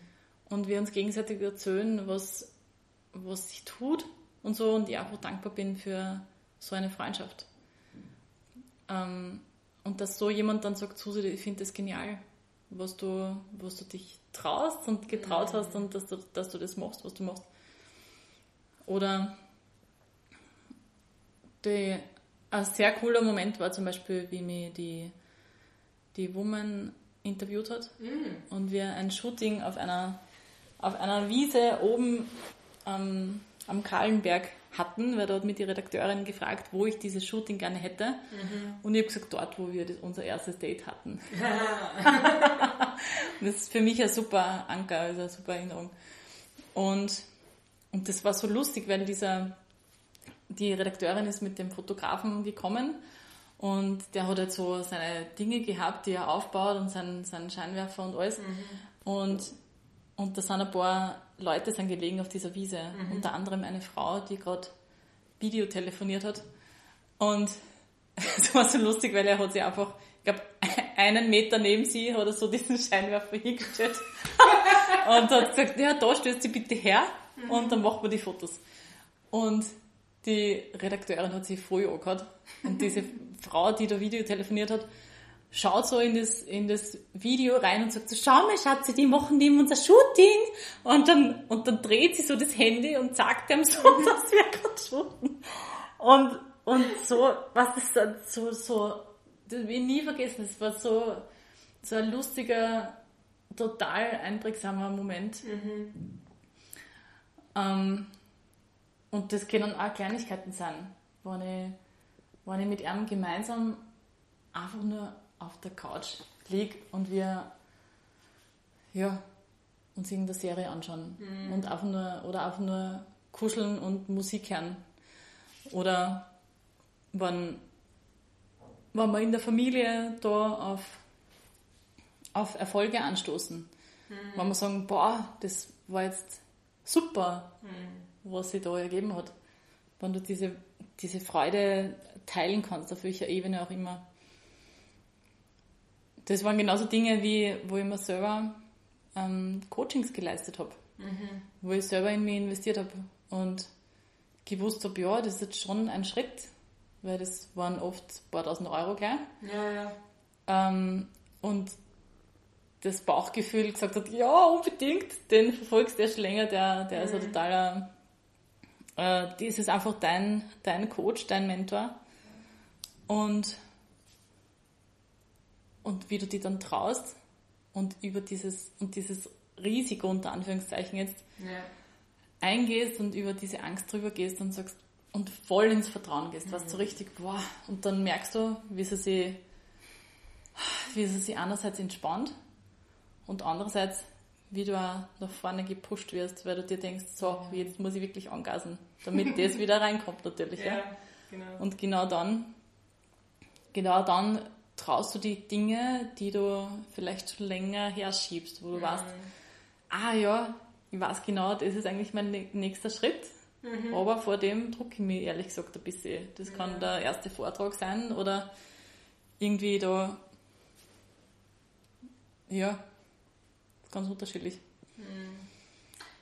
und wir uns gegenseitig erzählen, was, was sich tut und so und ich einfach dankbar bin für so eine Freundschaft. Ähm, und dass so jemand dann sagt, Susi, ich finde das genial, was du, was du dich traust und getraut mhm. hast und dass du, dass du das machst, was du machst. Oder die ein sehr cooler Moment war zum Beispiel, wie mir die, die Woman interviewt hat mm. und wir ein Shooting auf einer, auf einer Wiese oben ähm, am Kahlenberg hatten, weil dort mit die Redakteurin gefragt, wo ich dieses Shooting gerne hätte. Mhm. Und ich habe gesagt, dort, wo wir das, unser erstes Date hatten. das ist für mich ein super Anker, also eine super Erinnerung. Und, und das war so lustig, weil dieser, die Redakteurin ist mit dem Fotografen gekommen und der hat halt so seine Dinge gehabt, die er aufbaut und seinen, seinen Scheinwerfer und alles. Mhm. Und, und da sind ein paar Leute sind gelegen auf dieser Wiese. Mhm. Unter anderem eine Frau, die gerade Video telefoniert hat. Und es war so lustig, weil er hat sie einfach, ich glaube, einen Meter neben sie hat er so diesen Scheinwerfer hingestellt und hat gesagt, ja, da stößt sie bitte her mhm. und dann machen wir die Fotos. Und die Redakteurin hat sich voll angehört. Und diese Frau, die da Video telefoniert hat, schaut so in das, in das Video rein und sagt so, schau mal, Schatzi, die machen die unser Shooting. Und dann, und dann dreht sie so das Handy und sagt dem so, dass wir gerade shooten. Und, und so, was ist das, so, so, das will ich nie vergessen, es war so, so ein lustiger, total einprägsamer Moment. Mhm. Ähm, und das können auch Kleinigkeiten sein, wenn ich, wenn ich mit ihm gemeinsam einfach nur auf der Couch liege und wir ja, uns irgendeine Serie anschauen mhm. und einfach nur, oder einfach nur kuscheln und Musik hören. Oder wenn, wenn wir in der Familie da auf, auf Erfolge anstoßen. Mhm. Wenn wir sagen, boah, das war jetzt super. Mhm was sich da ergeben hat. Wenn du diese, diese Freude teilen kannst, auf welcher Ebene auch immer. Das waren genauso Dinge, wie wo ich mir selber ähm, Coachings geleistet habe. mhm. wo ich selber in mich investiert habe und gewusst habe, ja, das ist jetzt schon ein Schritt, weil das waren oft ein paar tausend Euro gleich. Ja, ja. Ähm, und das Bauchgefühl gesagt hat, ja, unbedingt, den verfolgst du ja schon länger, der, der mhm. ist ein totaler, äh, das ist einfach dein, dein Coach, dein Mentor. Und, und wie du dich dann traust und über dieses, und dieses Risiko unter Anführungszeichen jetzt ja. eingehst und über diese Angst drüber gehst und sagst, und voll ins Vertrauen gehst, mhm. was so richtig, boah, und dann merkst du, wie sie sich, wie sie sich einerseits entspannt und andererseits, wie du auch nach vorne gepusht wirst, weil du dir denkst, so, jetzt muss ich wirklich angasen, damit das wieder reinkommt natürlich. Ja, ja. Genau. Und genau dann, genau dann traust du die Dinge, die du vielleicht schon länger herschiebst, wo du mhm. weißt, ah ja, ich weiß genau, das ist eigentlich mein nächster Schritt. Mhm. Aber vor dem drucke ich mich ehrlich gesagt ein bisschen. Das kann ja. der erste Vortrag sein oder irgendwie da, ja, ganz unterschiedlich. Mhm.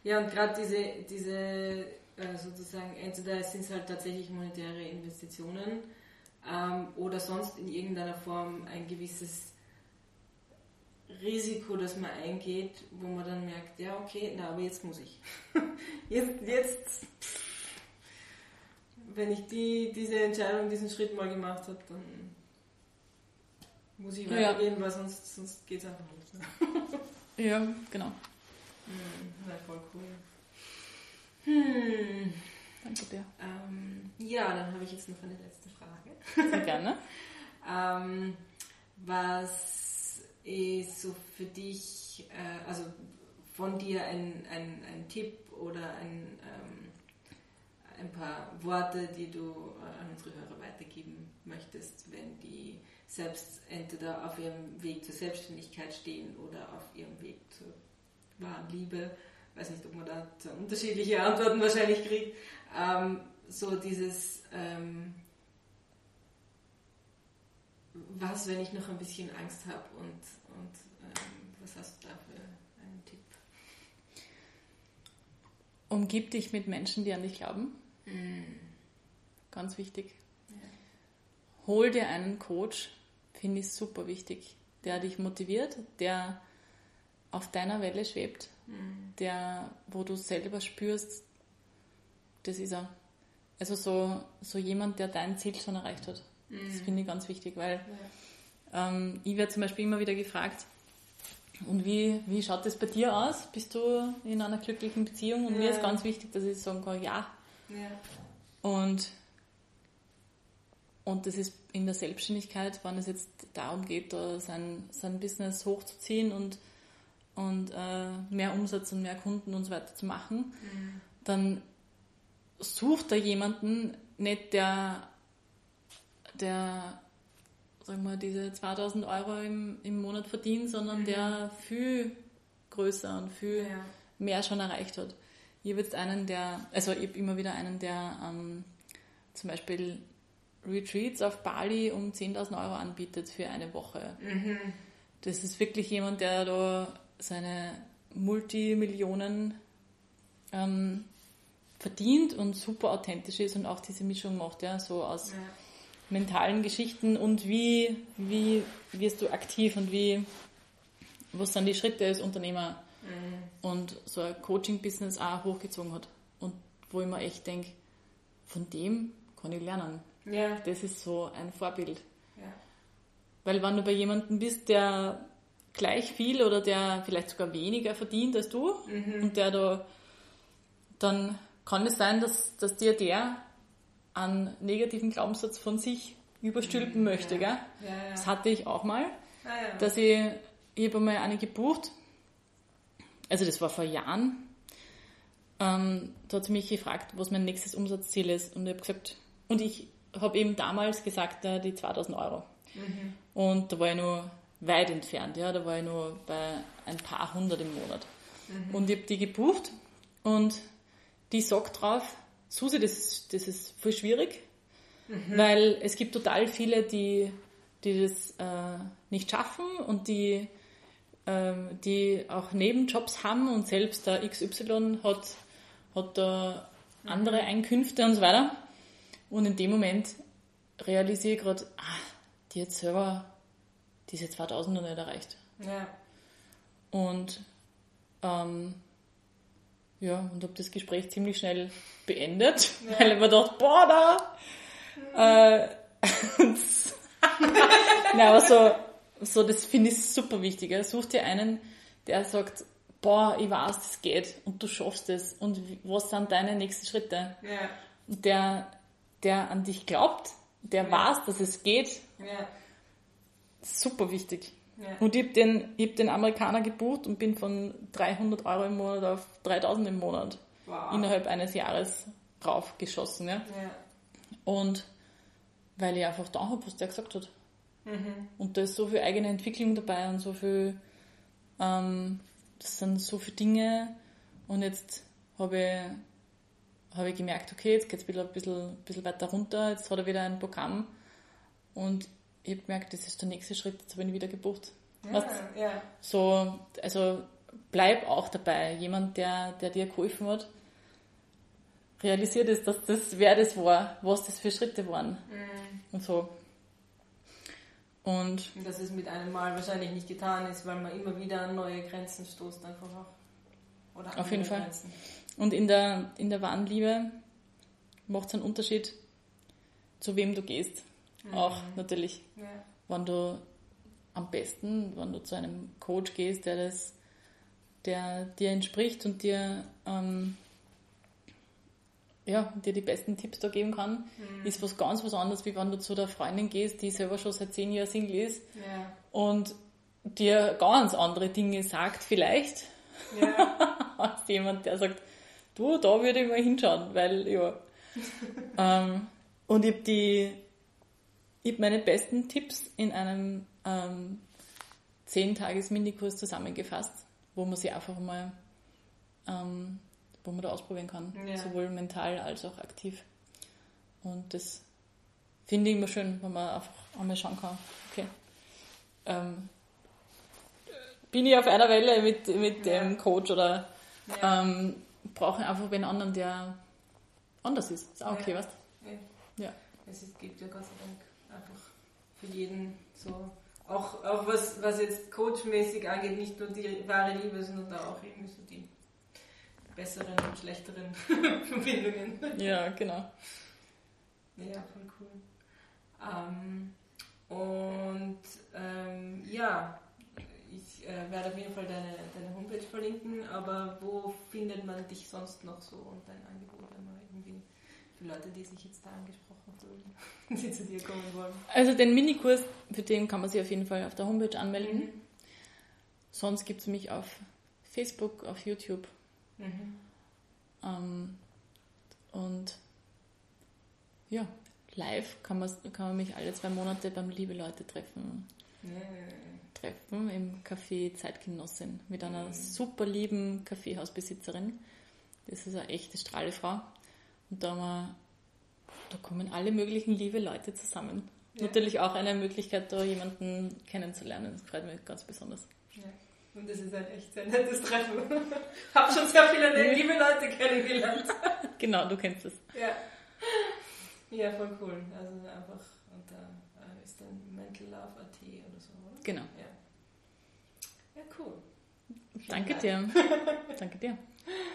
Ja, und gerade diese, diese äh, sozusagen, entweder sind es halt tatsächlich monetäre Investitionen ähm, oder sonst in irgendeiner Form ein gewisses Risiko, das man eingeht, wo man dann merkt, ja okay, na aber jetzt muss ich. jetzt, jetzt, wenn ich die, diese Entscheidung, diesen Schritt mal gemacht habe, dann muss ich weitergehen, ja. weil sonst, sonst geht es einfach nicht. Ja, genau. Hm, na, voll cool. Hm. Danke dir. Ähm, ja, dann habe ich jetzt noch eine letzte Frage. Sehr gerne. ähm, was ist so für dich, äh, also von dir ein, ein, ein Tipp oder ein, ähm, ein paar Worte, die du äh, an unsere Hörer weitergeben möchtest, wenn die selbst entweder auf ihrem Weg zur Selbstständigkeit stehen oder auf ihrem Weg zur wahren Liebe. Ich weiß nicht, ob man da unterschiedliche Antworten wahrscheinlich kriegt. Ähm, so dieses, ähm, was, wenn ich noch ein bisschen Angst habe und, und ähm, was hast du da für einen Tipp? Umgib dich mit Menschen, die an dich glauben. Mm. Ganz wichtig. Ja. Hol dir einen Coach, finde ich super wichtig, der dich motiviert, der auf deiner Welle schwebt, mhm. der, wo du selber spürst, das ist er. Also so, so jemand, der dein Ziel schon erreicht hat. Mhm. Das finde ich ganz wichtig, weil ja. ähm, ich werde zum Beispiel immer wieder gefragt, und wie, wie schaut das bei dir aus? Bist du in einer glücklichen Beziehung? Und ja. mir ist ganz wichtig, dass ich sagen kann, ja. ja. Und und das ist in der Selbstständigkeit, wenn es jetzt darum geht, da sein, sein Business hochzuziehen und, und äh, mehr Umsatz und mehr Kunden und so weiter zu machen, mhm. dann sucht da jemanden nicht, der, der sagen wir, diese 2000 Euro im, im Monat verdient, sondern mhm. der viel größer und viel ja. mehr schon erreicht hat. Ich habe jetzt einen, der, also ich habe immer wieder einen, der ähm, zum Beispiel Retreats auf Bali um 10.000 Euro anbietet für eine Woche. Mhm. Das ist wirklich jemand, der da seine Multimillionen ähm, verdient und super authentisch ist und auch diese Mischung macht, ja, so aus ja. mentalen Geschichten und wie, wie wirst du aktiv und wie, was sind die Schritte als Unternehmer mhm. und so ein Coaching-Business auch hochgezogen hat. Und wo ich mir echt denke, von dem kann ich lernen. Ja. Das ist so ein Vorbild. Ja. Weil wenn du bei jemandem bist, der gleich viel oder der vielleicht sogar weniger verdient als du mhm. und der da, dann kann es sein, dass, dass dir der einen negativen Glaubenssatz von sich überstülpen mhm. möchte. Gell? Ja, das hatte ich auch mal, ah, dass ich, ich habe einmal eine gebucht, also das war vor Jahren, ähm, da hat sie mich gefragt, was mein nächstes Umsatzziel ist und ich habe gesagt, und ich habe eben damals gesagt, äh, die 2000 Euro. Mhm. Und da war ich nur weit entfernt, ja, da war ich nur bei ein paar hundert im Monat. Mhm. Und ich habe die gebucht und die sagt drauf, Susi, das, das ist voll schwierig, mhm. weil es gibt total viele, die, die das äh, nicht schaffen und die ähm, die auch Nebenjobs haben und selbst der XY hat, hat da andere Einkünfte und so weiter. Und in dem Moment realisiere ich gerade, ah, die hat selber diese 2000 noch nicht erreicht. Ja. Und ähm, ja, und habe das Gespräch ziemlich schnell beendet, Ja. weil ich mir dachte, boah, da! Äh, und- Nein, aber so, so das finde ich super wichtig. Ja. Such dir einen, der sagt, boah, ich weiß, das geht und du schaffst es und was sind deine nächsten Schritte? Ja. Und der, der an dich glaubt, der Ja. weiß, dass es geht, Ja. Super wichtig. Ja. Und ich habe den, ich hab den Amerikaner gebucht und bin von 300 Euro im Monat auf 3000 im Monat Wow. innerhalb eines Jahres raufgeschossen. Ja? Ja. Und weil ich einfach da habe, was der gesagt hat. Mhm. Und da ist so viel eigene Entwicklung dabei und so viel, ähm, das sind so viele Dinge. Und jetzt habe ich, hab ich gemerkt, okay, jetzt geht es ein bisschen, ein bisschen weiter runter, jetzt hat er wieder ein Programm. Und ich habe gemerkt, das ist der nächste Schritt, jetzt habe ich wieder gebucht. Weißt? Ja. ja. So, also bleib auch dabei. Jemand, der, der dir geholfen hat, realisiert es, dass das wer das war, was das für Schritte waren. Mhm. Und so. Und dass es mit einem Mal wahrscheinlich nicht getan ist, weil man immer wieder an neue Grenzen stoßt, einfach auch. Oder Auf jeden Fall. Grenzen. Und in der, in der wahren Liebe macht es einen Unterschied, zu wem du gehst. Auch natürlich, Ja. wenn du am besten, wenn du zu einem Coach gehst, der das, der dir entspricht und dir, ähm, ja, dir die besten Tipps da geben kann, ist was ganz was anderes, wie wenn du zu der Freundin gehst, die selber schon seit zehn Jahren Single ist Ja. und dir ganz andere Dinge sagt vielleicht, Ja. als jemand, der sagt, du, da würde ich mal hinschauen, weil, ja. ähm, und ich habe die, ich hab meine besten Tipps in einem ähm, 10-Tages-Minikurs zusammengefasst, wo man sie einfach mal, ähm, wo man da ausprobieren kann, Ja. sowohl mental als auch aktiv. Und das finde ich immer schön, wenn man einfach einmal schauen kann, okay, ähm, bin ich auf einer Welle mit, mit Ja. dem Coach oder Ja. ähm, brauche ich einfach einen anderen, der anders ist. Ist auch okay, Ja. weißt Ja. Ja. Es gibt ja Gott sei Dank einfach für jeden so, auch, auch was, was jetzt coachmäßig angeht, nicht nur die wahre Liebe, sondern da auch irgendwie so die besseren und schlechteren Verbindungen. Ja, genau. Ja, voll cool. Ähm, und ähm, ja, ich äh, werde auf jeden Fall deine, deine Homepage verlinken, aber wo findet man dich sonst noch so und dein Angebot, wenn man irgendwie Leute, die sich jetzt da angesprochen fühlen, die zu dir kommen wollen? Also den Minikurs, für den kann man sich auf jeden Fall auf der Homepage anmelden. Mhm. Sonst gibt es mich auf Facebook, auf YouTube. Mhm. Ähm, und ja, live kann man, kann man mich alle zwei Monate beim Liebe Leute treffen. Ja, treffen im Café Zeitgenossin mit einer super lieben Kaffeehausbesitzerin. Das ist eine echte Strahlefrau. Und da, wir, da kommen alle möglichen liebe Leute zusammen. Ja. Natürlich auch eine Möglichkeit, da jemanden kennenzulernen. Das freut mich ganz besonders. ja. Und das ist ein echt sehr nettes Treffen. Hab schon sehr viele liebe Leute kennengelernt. Genau, du kennst es. Ja. Ja, voll cool. Also einfach unter äh, ist dann Mental Love AT oder so, oder? Genau. Ja. Ja, cool. Danke Dank. dir. Danke dir.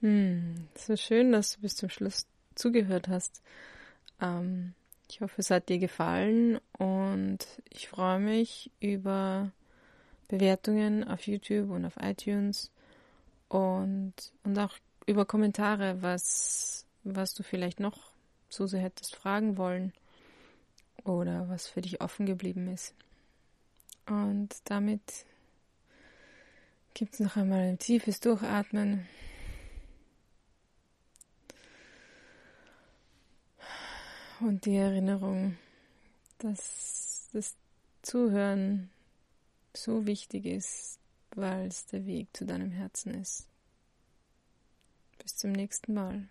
Hm, so schön, dass du bis zum Schluss zugehört hast. Ähm, ich hoffe, es hat dir gefallen und ich freue mich über Bewertungen auf YouTube und auf iTunes und, und auch über Kommentare, was, was du vielleicht noch so sehr hättest fragen wollen oder was für dich offen geblieben ist. Und damit gibt es noch einmal ein tiefes Durchatmen. Und die Erinnerung, dass das Zuhören so wichtig ist, weil es der Weg zu deinem Herzen ist. Bis zum nächsten Mal.